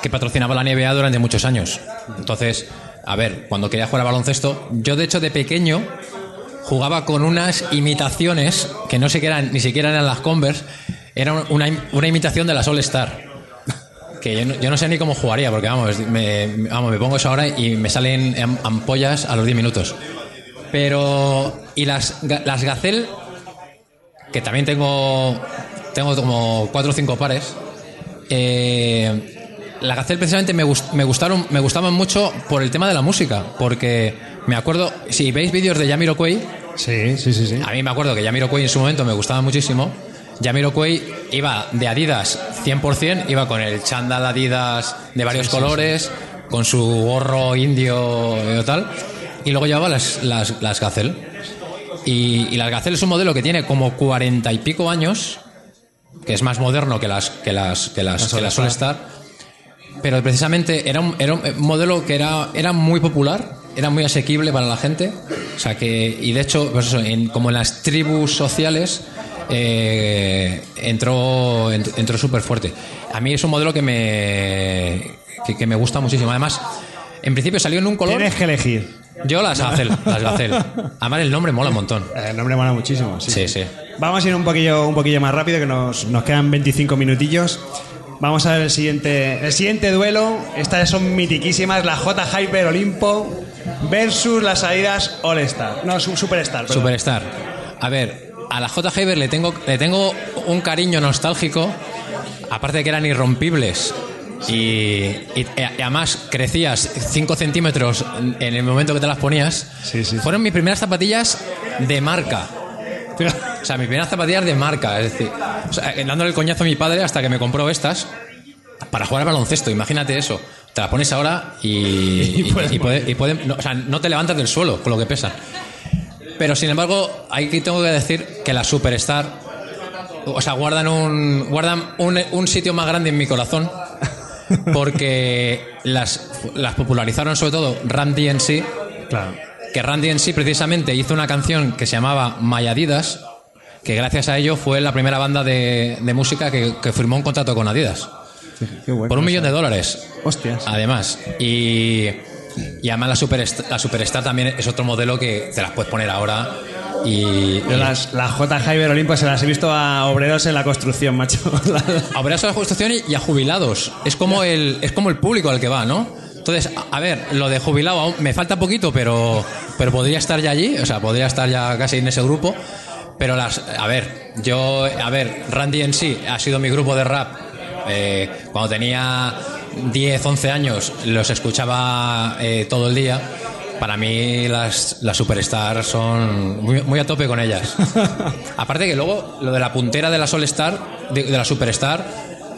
que patrocinaba la NBA durante muchos años. Entonces, a ver, cuando quería jugar a baloncesto, yo de hecho de pequeño jugaba con unas imitaciones que no sé qué eran, ni siquiera eran las Converse, era una, una imitación de las All Star. Que yo no, sé ni cómo jugaría, porque vamos me, vamos, me pongo eso ahora y me salen am- ampollas a los 10 minutos. Pero. Y las, las Gazelle, que también tengo. Tengo como 4 o 5 pares. Eh, la Gazelle precisamente me, gust- me gustaron me gustaban mucho por el tema de la música. Porque me acuerdo. Si veis vídeos de Jamiroquai, Sí, sí, sí, sí. a mí me acuerdo que Jamiroquai en su momento me gustaba muchísimo. Jamiroquai iba de Adidas 100%, iba con el chándal Adidas de varios colores, con su gorro indio y tal, y luego llevaba las, las, las Gazelle. Y, y las Gazelle es un modelo que tiene como cuarenta y pico años, que es más moderno que las, que las, que las, que las All Star. Pero precisamente era un, era un modelo que era, era muy popular, era muy asequible para la gente. O sea que, y de hecho, pues eso, en- como en las tribus sociales, eh, entró, ent- entró súper fuerte. A mí es un modelo que me, que, que me gusta muchísimo. Además, en principio salió en un color. Tienes que elegir. Yo las Gazelle, las Gazelle. Además, el nombre mola un montón. Eh, El nombre mola muchísimo. Sí, Sí, sí. Vamos a ir un poquillo, un poquillo más rápido, que nos, nos quedan 25 minutillos. Vamos a ver el siguiente, el siguiente duelo. Estas son mitiquísimas, la J Hyper Olimpo versus las Adidas All Star. No, su- Superstar. perdón. Superstar. A ver, a la J. Haber le tengo, le tengo un cariño nostálgico, aparte de que eran irrompibles. Y, y- y además crecías 5 centímetros en el momento que te las ponías. Sí, sí. Fueron mis primeras zapatillas de marca. O sea, mis primeras zapatillas de marca. Es decir, o sea, dándole el coñazo a mi padre hasta que me compró estas para jugar al baloncesto. Imagínate eso. Te las pones ahora y, y, puedes y puede- y pueden- no, o sea, no te levantas del suelo con lo que pesan. Pero sin embargo, aquí tengo que decir que la Superstar, o sea, guardan un, guardan un, un sitio más grande en mi corazón. Porque las, las popularizaron sobre todo Randy en sí, Claro. que Randy en sí precisamente hizo una canción que se llamaba My Adidas, que gracias a ello fue la primera banda de, de música que, que firmó un contrato con Adidas. Qué bueno. Por un millón de dólares, Hostias. además. Y, y además la Superstar, la Superstar también es otro modelo que te las puedes poner ahora. Y, las, las J Hyper Olimpo se las he visto a obreros en la construcción, macho. a obreros a la construcción y, y a jubilados. Es como el, es como el público al que va, ¿no? Entonces, a, a ver, lo de jubilado aún me falta poquito, pero, pero podría estar ya allí, o sea, podría estar ya casi en ese grupo. Pero las, a ver, yo, a ver, Randy en sí ha sido mi grupo de rap. Eh, cuando tenía 10, 11 años, los escuchaba eh, todo el día. Para mí las, las superstars son muy, muy a tope con ellas. Aparte que luego lo de la puntera de la Solstar, de, de la Superstar,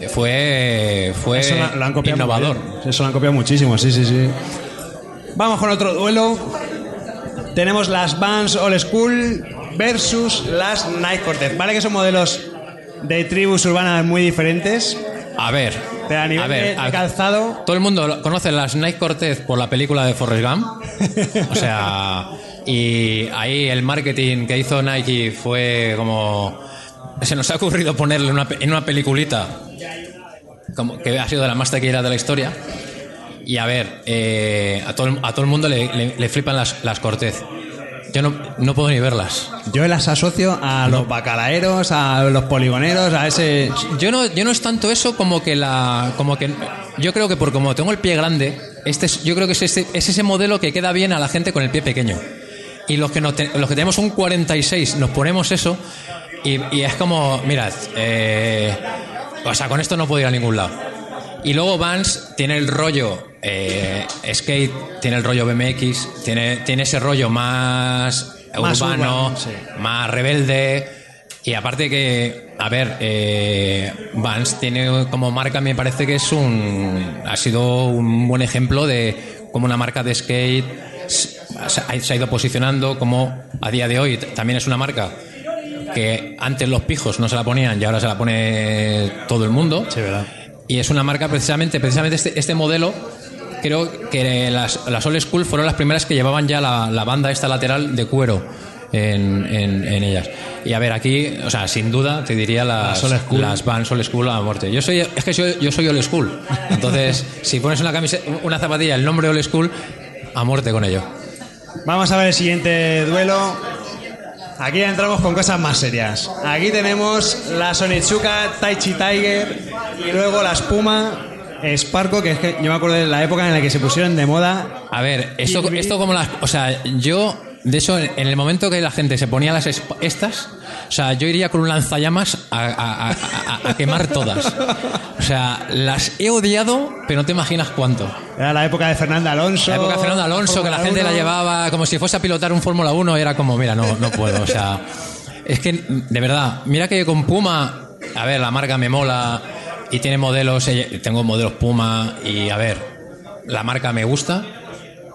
eh, fue, fue Eso han copiado innovador. Eso lo han copiado muchísimo, sí, sí, sí. Vamos con otro duelo. Tenemos las Vans All School versus las Nike Cortez. Vale que son modelos de tribus urbanas muy diferentes. A ver, Pero a nivel A ver, de, de a- calzado, Todo el mundo conoce las Nike Cortez por la película de Forrest Gump. O sea, y ahí el marketing que hizo Nike fue como. Se nos ha ocurrido ponerle una en una peliculita como que ha sido de la más taquillera de la historia. Y a ver, eh, a, todo, el- a todo el mundo le, le- le flipan las, las Cortez. Yo no, no puedo ni verlas. yo las asocio a los bacalaeros, a los poligoneros, a ese... Yo no, yo no es tanto eso como que la. como que. Yo creo que por como tengo el pie grande, este es, yo creo que es ese, es ese modelo que queda bien a la gente con el pie pequeño. Y los que, no te- los que tenemos un 46 nos ponemos eso y, y es como, mirad, eh, o sea, con esto no puedo ir a ningún lado. Y luego Vans tiene el rollo eh, skate, tiene el rollo BMX, tiene, tiene ese rollo más, Más urbano, urbano, sí. más rebelde. Y aparte que, a ver, eh, Vans tiene como marca, me parece que es un. ha sido un buen ejemplo de cómo una marca de skate se ha ido posicionando, como a día de hoy también es una marca que antes los pijos no se la ponían y ahora se la pone todo el mundo. Sí, verdad. Y es una marca precisamente, precisamente este, este modelo. Creo que las, las Old School fueron las primeras que llevaban ya la, la banda esta lateral de cuero en, en- en ellas. Y a ver, aquí, o sea, sin duda te diría las, Old School. las Vans Old School a muerte. Yo soy, es que soy- yo soy Old School. Entonces, si pones una camiseta, una zapatilla, el nombre Old School, a muerte con ello. Vamos a ver el siguiente duelo. Aquí ya entramos con cosas más serias. Aquí tenemos la Sonitsuka Taichi Tiger y luego la espuma Sparko, que es que yo me acuerdo de la época en la que se pusieron de moda. A ver, esto, esto como las. O sea, yo, de eso, en el momento que la gente se ponía las estas, o sea, yo iría con un lanzallamas a, a- a- a- quemar todas. O sea, las he odiado, pero no te imaginas cuánto. Era la época de Fernando Alonso. La época de Fernando Alonso, que la Fórmula gente la 1. llevaba como si fuese a pilotar un Fórmula 1, era como, mira, no, no puedo. O sea, es que, de verdad, mira que con Puma, a ver, la marca me mola y tiene modelos, tengo modelos Puma y, a ver, la marca me gusta.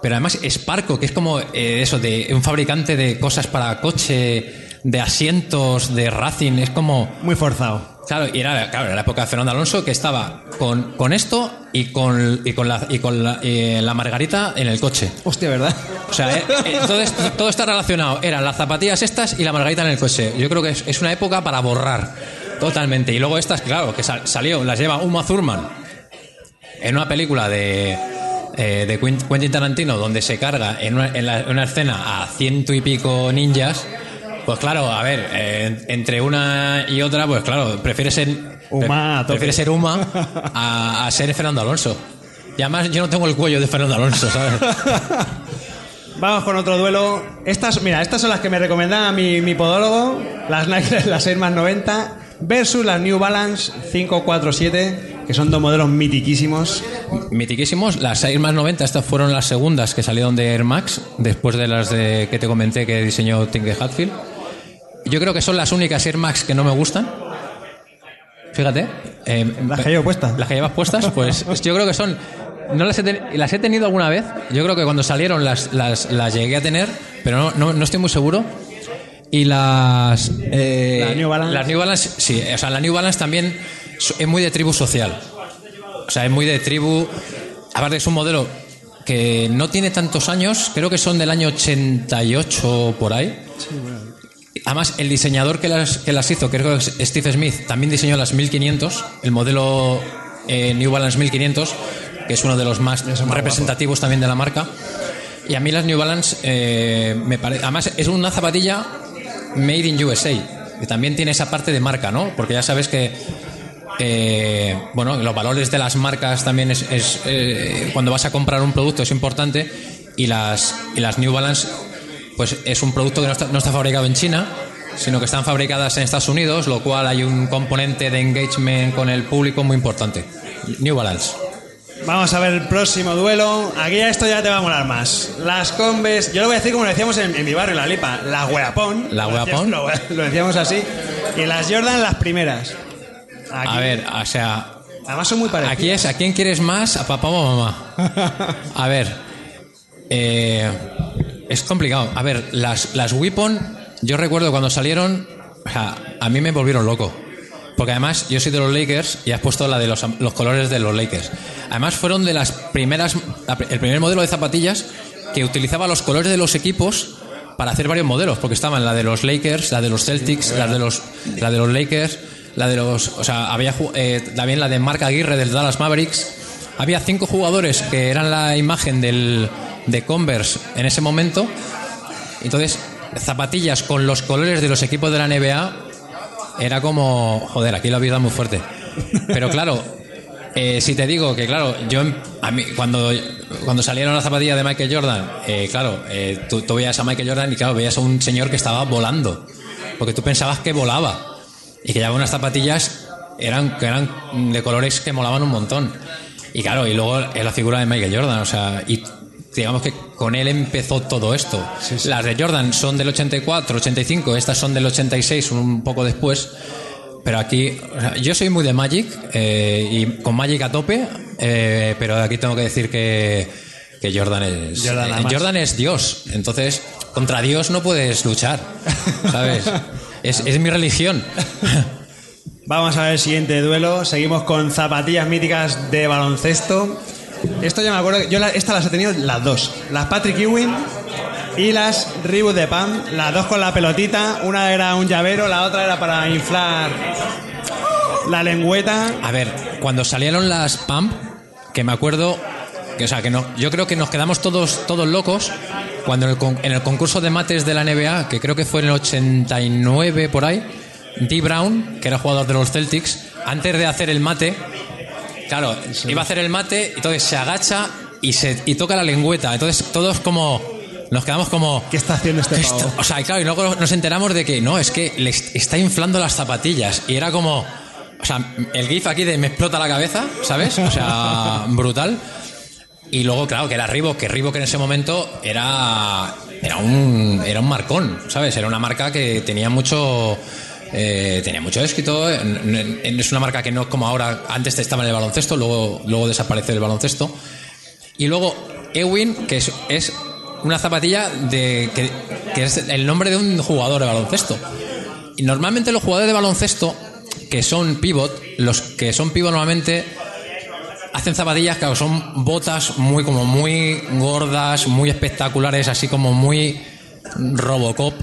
Pero además Sparco, que es como eh, eso, de un fabricante de cosas para coche, de asientos, de racing, es como... Muy forzado. Claro, y era, claro, era la época de Fernando Alonso que estaba con, con esto y con, y con, la, y con la, eh, la margarita en el coche. Hostia, ¿verdad? O sea, eh, eh, todo, es- todo está relacionado. Eran las zapatillas estas y la margarita en el coche. Yo creo que es, es una época para borrar totalmente. Y luego estas, claro, que sal- salió, las lleva Uma Thurman en una película de, eh, de Quentin Tarantino donde se carga en una, en la- una escena a ciento y pico ninjas. Pues claro, a ver, eh, entre una y otra, pues claro, prefiere ser, Uma a prefiere ser Uma a, a ser Fernando Alonso. Y además yo no tengo el cuello de Fernando Alonso, ¿sabes? Vamos con otro duelo. Estas, mira, estas son las que me recomendaba mi, mi podólogo, las Nike, las Air Max 90, versus las New Balance 547, que son dos modelos mitiquísimos. Mitiquísimos, las Air Max 90, estas fueron las segundas que salieron de Air Max, después de las de que te comenté que diseñó Tinker Hatfield. Yo creo que son las únicas Air Max que no me gustan. Fíjate. eh, Las que llevo puestas. Las que llevas puestas, pues yo creo que son. No las he, ten- las he tenido alguna vez. Yo creo que cuando salieron las, las, las llegué a tener, pero no, no, no estoy muy seguro. Y las. eh, La New Balance. Las New Balance, sí. O sea, la New Balance también es muy de tribu social. O sea, es muy de tribu. Aparte, es un modelo que no tiene tantos años, creo que son del año 88 por ahí. Además, el diseñador que las, que las hizo, creo que es Steve Smith, también diseñó las 1500, el modelo eh, New Balance 1500, que es uno de los más representativos también de la marca. Y a mí las New Balance eh, me parece. Además, es una zapatilla made in USA, que también tiene esa parte de marca, ¿no? Porque ya sabes que. Eh, bueno, los valores de las marcas también es. es, eh, cuando vas a comprar un producto es importante. Y las, y las New Balance, pues es un producto que no está, no está fabricado en China, sino que están fabricadas en Estados Unidos, lo cual hay un componente de engagement con el público muy importante. New Balance. Vamos a ver el próximo duelo. Aquí ya esto ya te va a molar más. Las Converse, yo lo voy a decir como lo decíamos en, en mi barrio, La Lipa, la Weapon. La decíamos- Lo, lo decíamos así. Y las Jordan, las primeras. Aquí- A ver, o sea, Además son muy. Aquí es, ¿a quién quieres más? ¿A papá o a mamá? A ver, eh, es complicado. A ver, las, las Weapon, yo recuerdo cuando salieron, o sea, a mí me volvieron loco. Porque además yo soy de los Lakers y has puesto la de los, los colores de los Lakers. Además fueron de las primeras, el primer modelo de zapatillas que utilizaba los colores de los equipos para hacer varios modelos, porque estaban la de los Lakers, la de los Celtics, la de los, la de los Lakers, la de los, o sea, había eh, también la de Marc Aguirre del Dallas Mavericks. Había cinco jugadores que eran la imagen del, de Converse en ese momento. Entonces, zapatillas con los colores de los equipos de la NBA era como, joder, aquí lo habéis dado muy fuerte. Pero claro, eh, si te digo que, claro, yo, a mí, cuando, cuando salieron las zapatillas de Michael Jordan, eh, claro, tú, tú veías a Michael Jordan y, claro, veías a un señor que estaba volando. Porque tú pensabas que volaba. Y que llevaba unas zapatillas eran, que eran de colores que molaban un montón. Y claro, y luego es la figura de Michael Jordan, o sea, y digamos que con él empezó todo esto. Las de Jordan son del 84, 85, estas son del 86, un poco después. Pero aquí, o sea, yo soy muy de Magic eh, y con Magic a tope, eh, pero aquí tengo que decir que, que Jordan es Jordan eh. Jordan es Dios. Entonces, contra Dios no puedes luchar, ¿sabes? es, es mi religión. Vamos a ver el siguiente duelo. Seguimos con zapatillas míticas de baloncesto. Esto ya me acuerdo. Yo la- estas las he tenido las dos. Las Patrick Ewing y las Reebok de Pam. Las dos con la pelotita. Una era un llavero, la otra era para inflar la lengüeta. A ver, cuando salieron las Pump, que me acuerdo, que, o sea, que no, yo creo que nos quedamos todos, todos locos cuando en el, con- en el concurso de mates de la NBA, que creo que fue en el 89 por ahí, Dee Brown, que era jugador de los Celtics, antes de hacer el mate, claro, iba a hacer el mate, y entonces se agacha y, se, y toca la lengüeta. Entonces todos como, nos quedamos como... ¿Qué está haciendo este está- o sea, claro, y luego nos enteramos de que no, es que le est- está inflando las zapatillas. Y era como. O sea, el GIF aquí de me explota la cabeza, ¿sabes? O sea, brutal. Y luego, claro, que era Reebok, que Reebok en ese momento era. Era un, era un marcón, ¿sabes? Era una marca que tenía mucho. eh, tenía mucho éxito. Es una marca que no como ahora. Antes estaba en el baloncesto, luego, luego desapareció el baloncesto. Y luego Ewin, que es, es una zapatilla de, que, que es el nombre de un jugador de baloncesto. Y normalmente los jugadores de baloncesto que son pivot, los que son pivot normalmente hacen zapatillas que son botas muy como muy gordas, muy espectaculares, así como muy Robocop,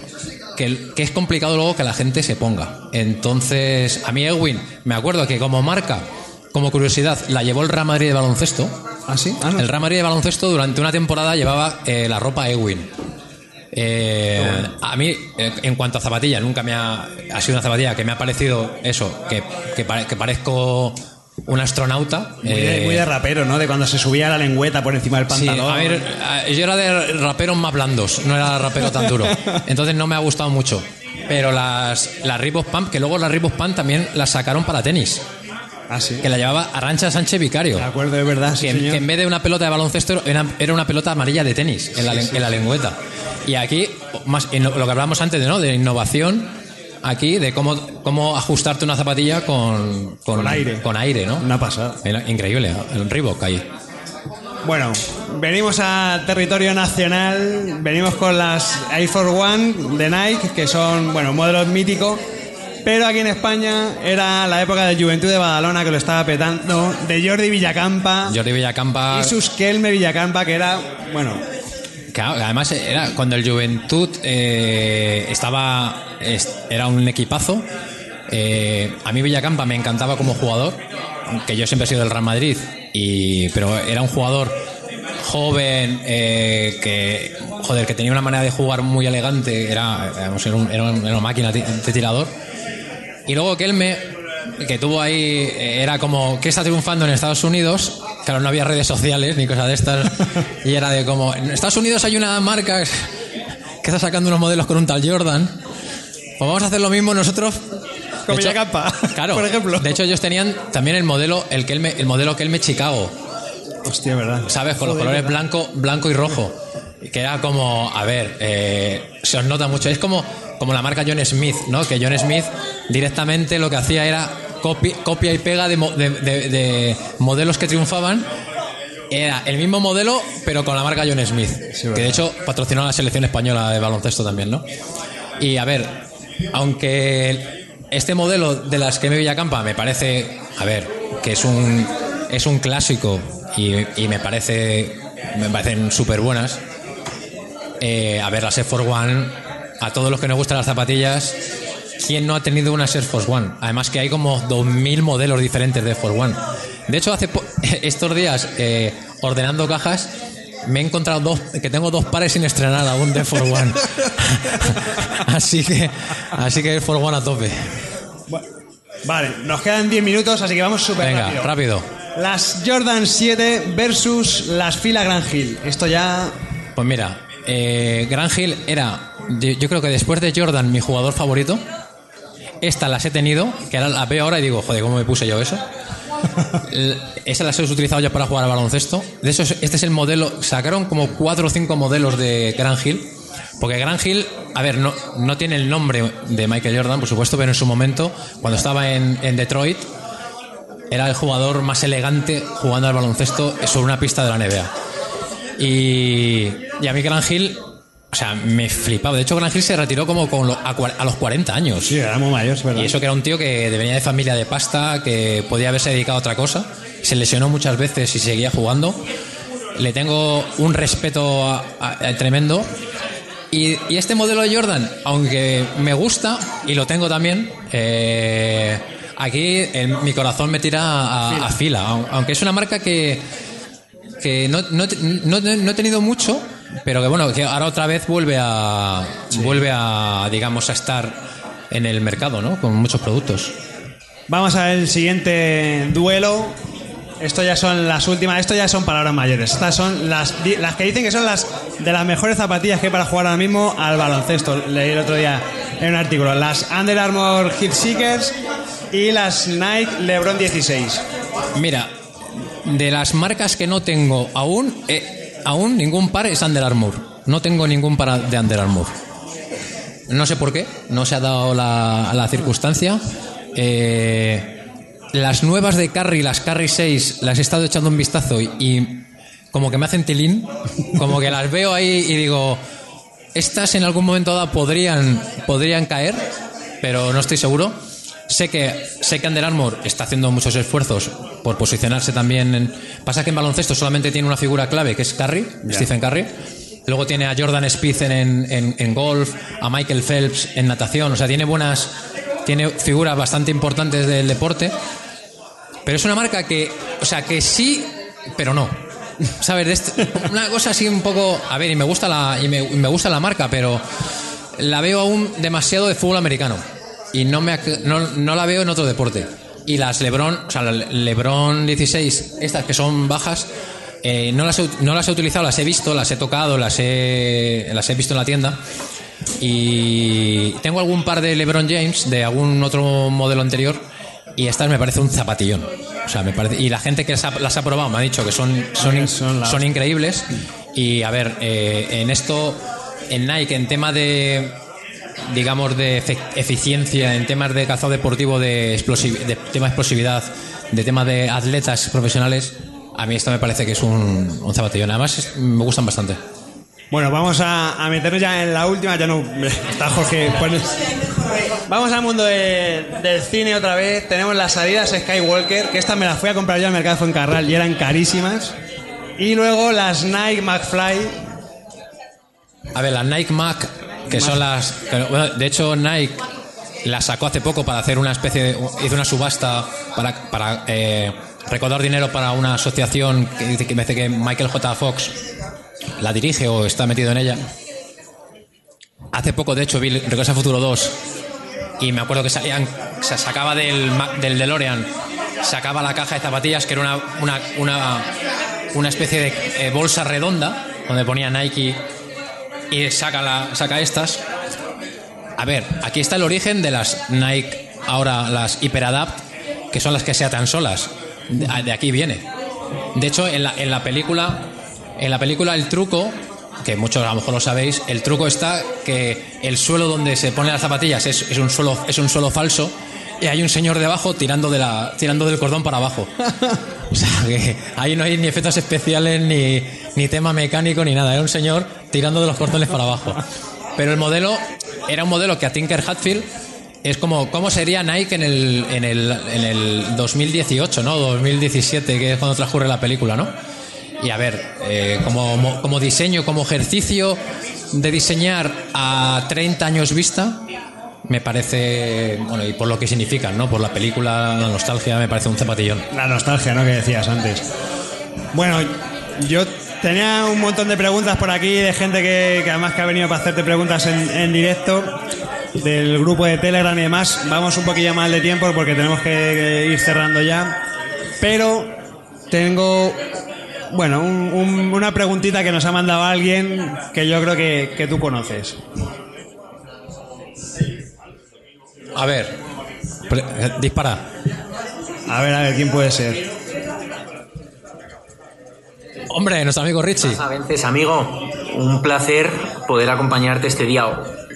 que, que es complicado luego que la gente se ponga. Entonces, a mí Ewin, me acuerdo que como marca, como curiosidad, la llevó el Real Madrid de baloncesto. ¿Ah, sí? Ah, no. El Real Madrid de baloncesto durante una temporada llevaba eh, la ropa Ewin. Eh, a mí, eh, en cuanto a zapatilla, nunca me ha, ha sido una zapatilla que me ha parecido eso, que, que, pare- que parezco un astronauta. Muy de, Eh, muy de rapero, ¿no? De cuando se subía la lengüeta por encima del Sí, pantalón. a ver, a- yo era de raperos más blandos, no era rapero tan duro. Entonces no me ha gustado mucho. Pero las, las Reebok Pump, que luego las Reebok Pump también las sacaron para tenis, Ah, sí. que la llevaba Arrancha Sánchez Vicario. De acuerdo, es verdad, sí, que, señor. que en vez de una pelota de baloncesto era, era una pelota amarilla de tenis en la, len- en la lengüeta. Y aquí, más, en lo, lo que hablábamos antes de, ¿no? de innovación, aquí, de cómo, cómo ajustarte una zapatilla con, Con aire. Con aire, ¿no? Una pasada. Increíble, el Reebok ahí. Bueno, venimos a territorio nacional, venimos con las Air Force One de Nike, que son, bueno, modelos míticos, pero aquí en España era la época de Juventud de Badalona que lo estaba petando, de Jordi Villacampa Jordi Villacampa. y sus Kelme Villacampa, que era, bueno, Además era cuando el Juventud eh, estaba es- era un equipazo. eh, a mí Villacampa me encantaba como jugador, que yo siempre he sido del Real Madrid, y, pero era un jugador joven eh, que joder que tenía una manera de jugar muy elegante, era, vamos, era, era un- era una máquina de tirador. Y luego Kelme, que tuvo ahí, eh, era como, que está triunfando en Estados Unidos? Claro, no había redes sociales ni cosas de estas. Y era de como, en Estados Unidos hay una marca que está sacando unos modelos con un tal Jordan. Pues vamos a hacer lo mismo nosotros. Con De hecho, Villacampa, Claro, por ejemplo. De hecho, ellos tenían también el modelo, el, Kelme, el modelo Kelme Chicago. hostia, ¿verdad? ¿sabes? Con los colores blanco, blanco y rojo. Que era como, a ver, eh, se os nota mucho. Es como, como la marca John Smith, ¿no? Que John Smith directamente lo que hacía era copi- copia y pega de, de- de- de modelos que triunfaban. Era el mismo modelo, pero con la marca John Smith. que de hecho patrocinó a la selección española de baloncesto también, ¿no? Y a ver, aunque este modelo de las que me Villacampa me parece, a ver, que es un, es un clásico y, y me parece me parecen súper buenas. Eh, a ver, las Air Force One, a todos los que nos gustan las zapatillas, ¿quién no ha tenido una Air Force One? Además que hay como 2.000 modelos diferentes de Air Force One. De hecho, hace po- estos días, eh, ordenando cajas, me he encontrado dos, que tengo dos pares sin estrenar aún de Air Force One. así que, así que Air Force One a tope. Vale, nos quedan 10 minutos, así que vamos súper Venga, rápido. rápido. Las Jordan 7 versus las Fila Grand Hill. Esto ya. Pues mira, eh, Gran Hill era, yo creo que después de Jordan, mi jugador favorito. Esta las he tenido, que ahora las veo ahora y digo, joder, ¿cómo me puse yo eso? Esas las he utilizado ya para jugar al baloncesto. De hecho, este es el modelo. Sacaron como cuatro o cinco modelos de Gran Hill. Porque Gran Hill, a ver, no, no tiene el nombre de Michael Jordan, por supuesto, pero en su momento, cuando estaba en, en Detroit, era el jugador más elegante jugando al baloncesto sobre una pista de la NBA. Y, y a mí Gran Hill, o sea, me flipaba. De hecho, Gran Hill se retiró como con lo- a, a los 40 años. Sí, era muy mayor, es verdad. Y eso que era un tío que venía de familia de pasta, que podía haberse dedicado a otra cosa. Se lesionó muchas veces y seguía jugando. Le tengo un respeto a- a- a- tremendo. Y, y este modelo de Jordan, aunque me gusta y lo tengo también, eh, aquí el- mi corazón me tira a, a fila. Aun- Aunque es una marca que, que no, no, no- no he tenido mucho, pero que bueno, que ahora otra vez vuelve a vuelve a digamos a estar en el mercado, ¿no? Con muchos productos. Vamos a ver el siguiente duelo. Esto ya son las últimas, esto ya son palabras mayores. Estas son las, las que dicen que son las de las mejores zapatillas que hay para jugar ahora mismo al baloncesto. Leí el otro día en un artículo. Las Under Armour Hit Seekers y las Nike LeBron 16. Mira, de las marcas que no tengo aún, eh, aún ningún par es Under Armour. No tengo ningún par de Under Armour. No sé por qué, no se ha dado la, la circunstancia. Eh, las nuevas de Carry, las Carry 6, las he estado echando un vistazo y, como que me hacen tilín, como que las veo ahí y digo, estas en algún momento podrían, podrían caer, pero no estoy seguro. Sé que, sé que Under Armour está haciendo muchos esfuerzos por posicionarse también. En, pasa que en baloncesto solamente tiene una figura clave, que es Curry, Stephen Curry. Luego tiene a Jordan Spieth en, en- en golf, a Michael Phelps en natación. O sea, tiene buenas, tiene figuras bastante importantes del deporte. Pero es una marca que, o sea, que sí, pero no. ¿Sabes? Este- una cosa así un poco. A ver, y me gusta la, y me, y me gusta la marca, pero la veo aún demasiado de fútbol americano. Y no, me, no, no la veo en otro deporte. Y las LeBron, o sea, la LeBron 16, estas que son bajas, eh, no, las he, no las he utilizado, las he visto, las he tocado, las he, las he visto en la tienda. Y tengo algún par de LeBron James de algún otro modelo anterior y estas me parece un zapatillón. O sea, me parece, y la gente que las ha, las ha probado me ha dicho que son, son, Son son increíbles. Y a ver, eh, en esto, en Nike, en tema de, digamos, de eficiencia, en temas de calzado deportivo, de, tema de explosividad, de tema de atletas profesionales, a mí esto me parece que es un, un zapatillón. Además, es- me gustan bastante. Bueno, vamos a, a meternos ya en la última. Ya no. Está Jorge. pues- vamos al mundo de- del cine otra vez. Tenemos las salidas Skywalker, que estas me las fui a comprar yo al mercado Fuencarral y eran carísimas. Y luego las Nike McFly. A ver, las Nike Mac, que son las. de hecho, Nike las sacó hace poco para hacer una especie de. hizo una subasta para, para eh, recaudar dinero para una asociación que dice que que Michael J. Fox la dirige o está metido en ella. Hace poco, de hecho, vi Regreso al Futuro 2 y me acuerdo que salían, se sacaba del, del DeLorean, sacaba la caja de zapatillas que era una, una, una, una especie de eh, bolsa redonda donde ponía Nike y saca, saca estas. A ver, aquí está el origen de las Nike, ahora las Hyperadapt, que son las que se atan solas. De, de aquí viene. De hecho, en la, en la película, en la película el truco, que muchos a lo mejor lo sabéis, el truco está que el suelo donde se ponen las zapatillas es, es un suelo, es un suelo falso y hay un señor debajo tirando de la, tirando del cordón para abajo. O sea, que ahí no hay ni efectos especiales, ni, ni tema mecánico, ni nada. Era un señor tirando de los cordones para abajo. Pero el modelo era un modelo que a Tinker Hatfield es como cómo sería Nike en el, en el, en el 2018, ¿no? 2017, que es cuando transcurre la película, ¿no? Y a ver, eh, como, como diseño, como ejercicio de diseñar a 30 años vista, me parece, bueno, y por lo que significan, ¿no? Por la película, la nostalgia, me parece un zapatillón. La nostalgia, ¿no? Que decías antes. Bueno, yo tenía un montón de preguntas por aquí de gente que, que además que ha venido para hacerte preguntas en, en directo del grupo de Telegram y demás. Vamos un poquillo mal de tiempo porque tenemos que, ir cerrando ya. Pero tengo, bueno, un- un- una preguntita que nos ha mandado alguien que yo creo que, que tú conoces. A ver, dispara. A ver, a ver, ¿quién puede ser? Hombre, nuestro amigo Richie. A veces, amigo, un placer poder acompañarte este día.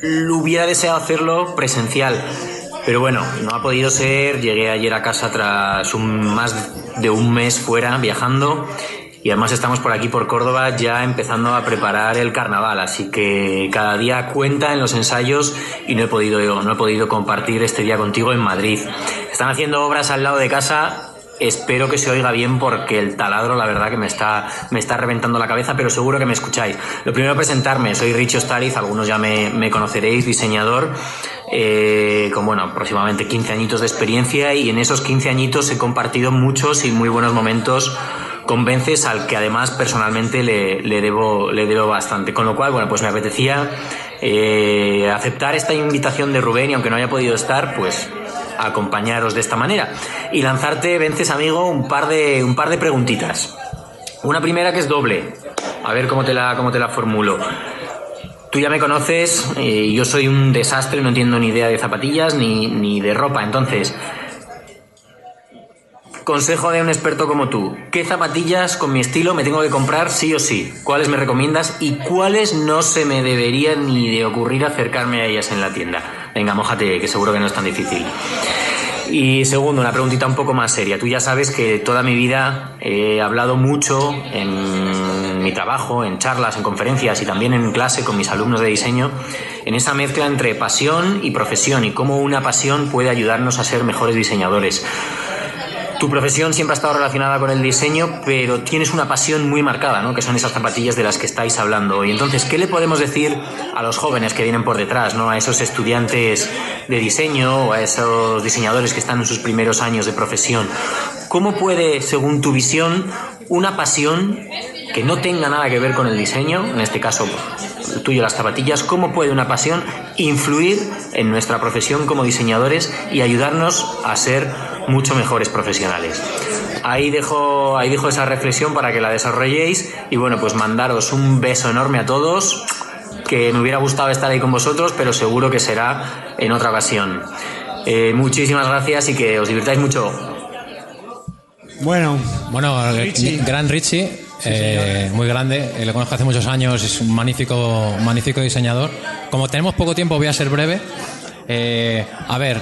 Lo hubiera deseado hacerlo presencial, pero bueno, no ha podido ser. Llegué ayer a casa tras más de un mes fuera viajando y además estamos por aquí por Córdoba ya empezando a preparar el carnaval, así que cada día cuenta en los ensayos y no he podido no he podido compartir este día contigo en Madrid. Están haciendo obras al lado de casa Espero que se oiga bien porque el taladro, la verdad, que me está, me está reventando la cabeza, pero seguro que me escucháis. Lo primero, presentarme. Soy Richie Ostariz, algunos ya me, me conoceréis, diseñador, eh, con, bueno, aproximadamente 15 añitos de experiencia y en esos 15 añitos he compartido muchos y muy buenos momentos con Vences, al que además personalmente le, le debo, le debo bastante. Con lo cual, bueno, pues me apetecía eh, aceptar esta invitación de Rubén y aunque no haya podido estar, pues acompañaros de esta manera y lanzarte, vences amigo, un par de, un par de preguntitas. Una primera que es doble. A ver cómo te la, cómo te la formulo. Tú ya me conoces, eh, yo soy un desastre, no entiendo ni idea de zapatillas ni, ni de ropa. Entonces, consejo de un experto como tú. ¿Qué zapatillas con mi estilo me tengo que comprar sí o sí? ¿Cuáles me recomiendas y cuáles no se me debería ni de ocurrir acercarme a ellas en la tienda? Venga, mójate, que seguro que no es tan difícil. Y segundo, una preguntita un poco más seria. Tú ya sabes que toda mi vida he hablado mucho en mi trabajo, en charlas, en conferencias y también en clase con mis alumnos de diseño, en esa mezcla entre pasión y profesión y cómo una pasión puede ayudarnos a ser mejores diseñadores. Tu profesión siempre ha estado relacionada con el diseño, pero tienes una pasión muy marcada, ¿no? Que son esas zapatillas de las que estáis hablando. Y entonces, ¿qué le podemos decir a los jóvenes que vienen por detrás, ¿no? A esos estudiantes de diseño o a esos diseñadores que están en sus primeros años de profesión. ¿Cómo puede, según tu visión, una pasión que no tenga nada que ver con el diseño, en este caso el tuyo las zapatillas, cómo puede una pasión influir en nuestra profesión como diseñadores y ayudarnos a ser mucho mejores profesionales. Ahí dejo, ahí dejo esa reflexión para que la desarrolléis y bueno, pues mandaros un beso enorme a todos, que me hubiera gustado estar ahí con vosotros, pero seguro que será en otra ocasión. Eh, muchísimas gracias y que os divirtáis mucho. Bueno, Bueno, Richie. gran Richie, eh, muy grande, eh, le conozco hace muchos años, es un magnífico, magnífico diseñador. Como tenemos poco tiempo, voy a ser breve. Eh, a ver,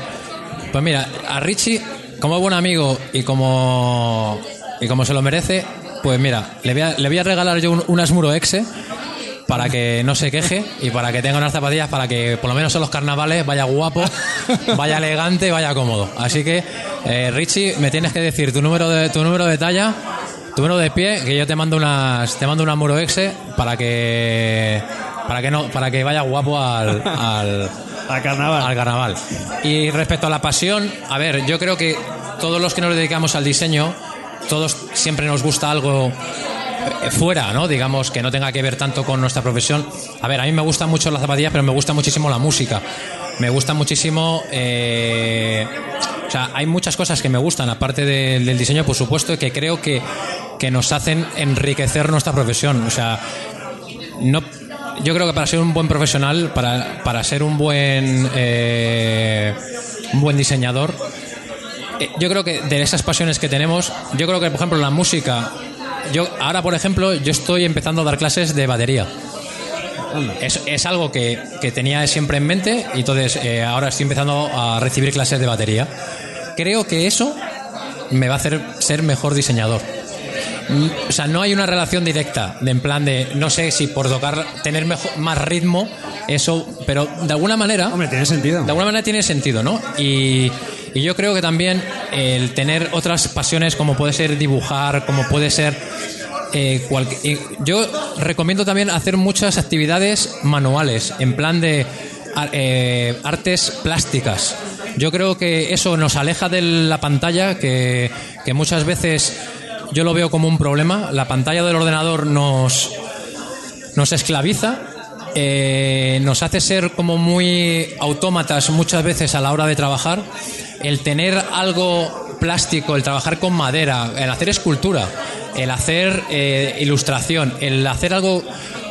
pues mira, a Richie, como buen amigo y como, y como se lo merece, pues mira, le voy a, regalar yo un, unas Muro Exe para que no se queje y para que tenga unas zapatillas para que por lo menos en los carnavales vaya guapo, vaya elegante vaya cómodo. Así que, eh, Richie, me tienes que decir tu número de, tu número de talla, tu número de pie, que yo te mando unas, te mando una Muro Exe para que, para que no, para que vaya guapo al, al, a carnaval. al carnaval. Y respecto a la pasión, a ver, yo creo que todos los que nos dedicamos al diseño, todos siempre nos gusta algo eh, fuera, ¿no? Digamos que no tenga que ver tanto con nuestra profesión. A ver, a mí me gustan mucho las zapatillas, pero me gusta muchísimo la música. Me gusta muchísimo. eh, o sea, hay muchas cosas que me gustan, aparte del, diseño, por supuesto, que creo que, que nos hacen enriquecer nuestra profesión. O sea, no, yo creo que para ser un buen profesional, para, para ser un buen, eh, un buen diseñador, eh, yo creo que de esas pasiones que tenemos, yo creo que, por ejemplo, la música. Yo ahora, por ejemplo, yo estoy empezando a dar clases de batería. Es, es algo que, que tenía siempre en mente y entonces eh, ahora estoy empezando a recibir clases de batería. Creo que eso me va a hacer ser mejor diseñador. O sea, no hay una relación directa, de en plan de, no sé si por tocar, tener mejor, más ritmo, eso, pero de alguna manera... Hombre, tiene sentido. De alguna manera tiene sentido, ¿no? Y, y yo creo que también el tener otras pasiones como puede ser dibujar, como puede ser... eh, cual- eh, yo recomiendo también hacer muchas actividades manuales, en plan de eh, artes plásticas. Yo creo que eso nos aleja de la pantalla, que, que muchas veces yo lo veo como un problema. La pantalla del ordenador nos, nos esclaviza, eh, nos hace ser como muy autómatas muchas veces a la hora de trabajar. El tener algo plástico, el trabajar con madera, el hacer escultura, el hacer eh, ilustración, el hacer algo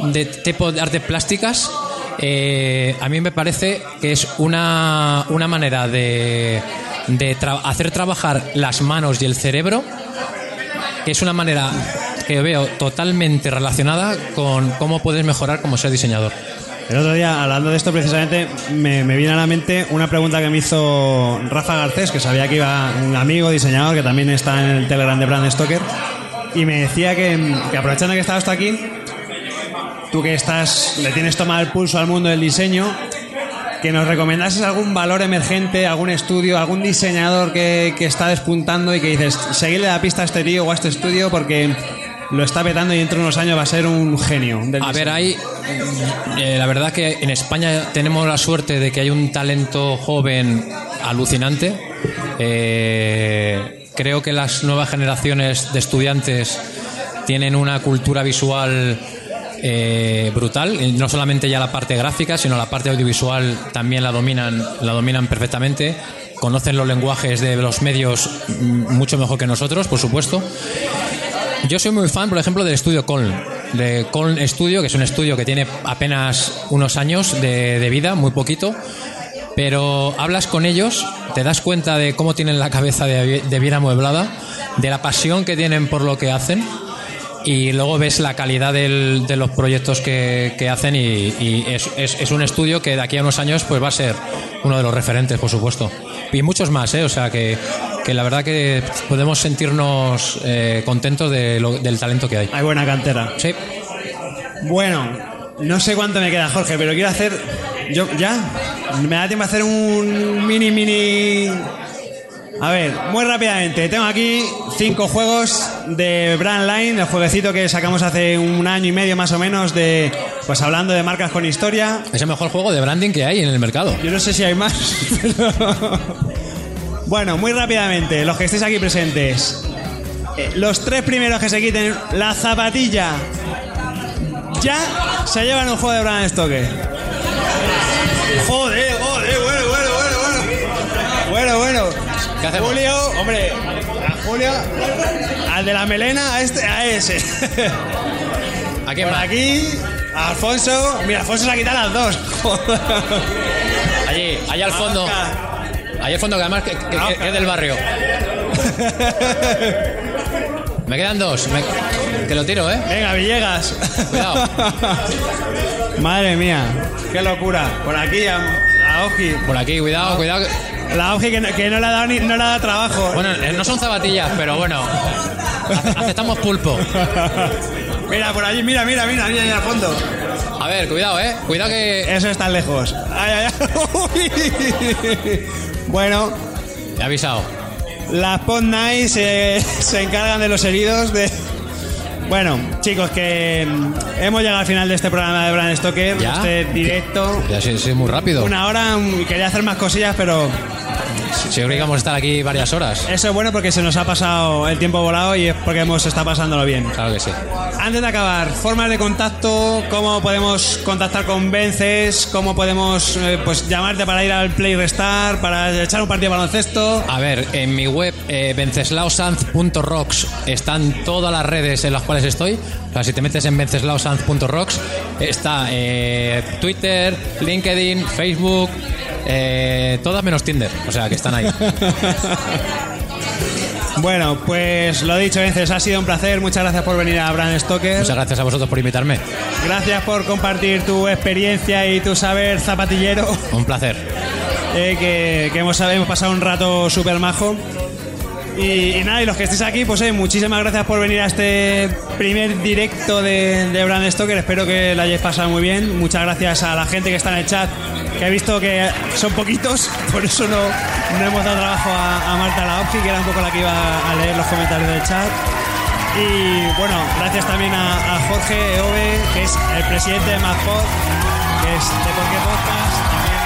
de tipo de artes plásticas, eh, a mí me parece que es una, una manera de, de hacer trabajar las manos y el cerebro que es una manera que veo totalmente relacionada con cómo puedes mejorar como ser diseñador. El otro día, hablando de esto precisamente, me, me viene a la mente una pregunta que me hizo Rafa Garcés, que sabía que iba un amigo diseñador que también está en el Telegram de Brand Stoker, y me decía que, aprovechando que estabas tú aquí, tú que estás, le tienes tomado el pulso al mundo del diseño, que nos recomendases algún valor emergente, algún estudio, algún diseñador que, que está despuntando y que dices, seguirle la pista a este tío o a este estudio porque lo está petando y dentro de unos años va a ser un genio. del A ver, diseño". hay. eh, la verdad que en España tenemos la suerte de que hay un talento joven alucinante. Eh, creo que las nuevas generaciones de estudiantes tienen una cultura visual eh, brutal. Y No solamente ya la parte gráfica, sino la parte audiovisual también la dominan, la dominan perfectamente. Conocen los lenguajes de los medios mm, mucho mejor que nosotros, por supuesto. Yo soy muy fan, por ejemplo, del estudio Coln. De Coln Studio, que es un estudio que tiene apenas unos años de, de vida, muy poquito. Pero hablas con ellos, te das cuenta de cómo tienen la cabeza de, de bien amueblada, de la pasión que tienen por lo que hacen. Y luego ves la calidad del- de los proyectos que, que hacen y, y es, es- es un estudio que de aquí a unos años pues va a ser uno de los referentes, por supuesto. Y muchos más, ¿eh? O sea que, que la verdad que podemos sentirnos eh, contentos de lo- del talento que hay. Hay buena cantera. Sí. Bueno, no sé cuánto me queda, Jorge, pero quiero hacer. Yo, ¿Ya? ¿Me da tiempo a hacer un mini, mini. A ver, muy rápidamente. Tengo aquí cinco juegos de Brandline, el jueguecito que sacamos hace un año y medio más o menos, de. Pues hablando de marcas con historia. Es el mejor juego de branding que hay en el mercado. Yo no sé si hay más. pero- Bueno, muy rápidamente, los que estéis aquí presentes. Eh, Los tres primeros que se quiten la zapatilla ya se llevan un juego de Bran Stoker. Joder, ¿Qué hacemos? Julio, hombre, a Julio, al de la melena, a este, a ese. ¿A quién Por va? aquí, a Alfonso. Mira, Alfonso se ha quitado las dos. Joder. Allí, allá al fondo. Allá al fondo, que además que, que- que- que es del barrio. Me quedan dos. Me- que lo tiro, ¿eh? Venga, Villegas. Cuidado. Madre mía, qué locura. Por aquí a, a Oji. Por aquí, cuidado, cuidado. La Oji que, no, que no le ha dado ni, no le ha dado trabajo. Bueno, eh, no son zapatillas, pero bueno. ace- Aceptamos pulpo. Mira, por allí, mira, mira, mira, mira ahí al fondo. A ver, cuidado, ¿eh? Cuidado que. Eso está lejos. Ay, ay, ay. bueno, He avisado. las Pod Night se, se encargan de los heridos de... Bueno, chicos, que mm, hemos llegado al final de este programa de Brand Stoker, ¿Ya? este directo. Ya sí, sí, muy rápido. Una hora, mm, quería hacer más cosillas, pero Si yo creí que íbamos a estar aquí varias horas. eso es bueno porque se nos ha pasado el tiempo volado y es porque hemos estado pasándolo bien. Claro que sí. Antes de acabar, formas de contacto, cómo podemos contactar con Vences, cómo podemos eh, pues llamarte para ir al Play Restar, para echar un partido de baloncesto. A ver, en mi web eh, venceslaosanz.rocks están todas las redes en las cuales estoy. O sea, si te metes en venceslaosanz.rocks está eh, Twitter, LinkedIn, Facebook, eh, todas menos Tinder. O sea, que están ahí. Bueno, pues lo dicho, Vences, ha sido un placer. Muchas gracias por venir a Brand Stoker. Muchas gracias a vosotros por invitarme. Gracias por compartir tu experiencia y tu saber zapatillero. Un placer. eh, que, que hemos, hemos pasado un rato súper majo. Y, nada, y los que estéis aquí, pues eh, muchísimas gracias por venir a este primer directo de, de Brand Stoker. Espero que la hayáis pasado muy bien. Muchas gracias a la gente que está en el chat, que he visto que son poquitos, por eso no, no hemos dado trabajo a, Marta Laopki, que era un poco la que iba a leer los comentarios del chat. Y bueno, gracias también a, Jorge Ove, que es el presidente de MadPod, que es de cualquier podcast.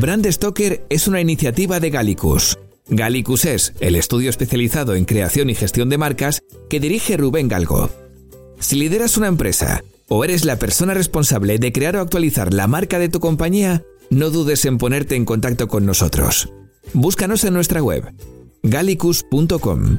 Brand Stoker es una iniciativa de Gallicus. Gallicus es el estudio especializado en creación y gestión de marcas que dirige Rubén Galgo. Si lideras una empresa o eres la persona responsable de crear o actualizar la marca de tu compañía, no dudes en ponerte en contacto con nosotros. Búscanos en nuestra web gallicus.com.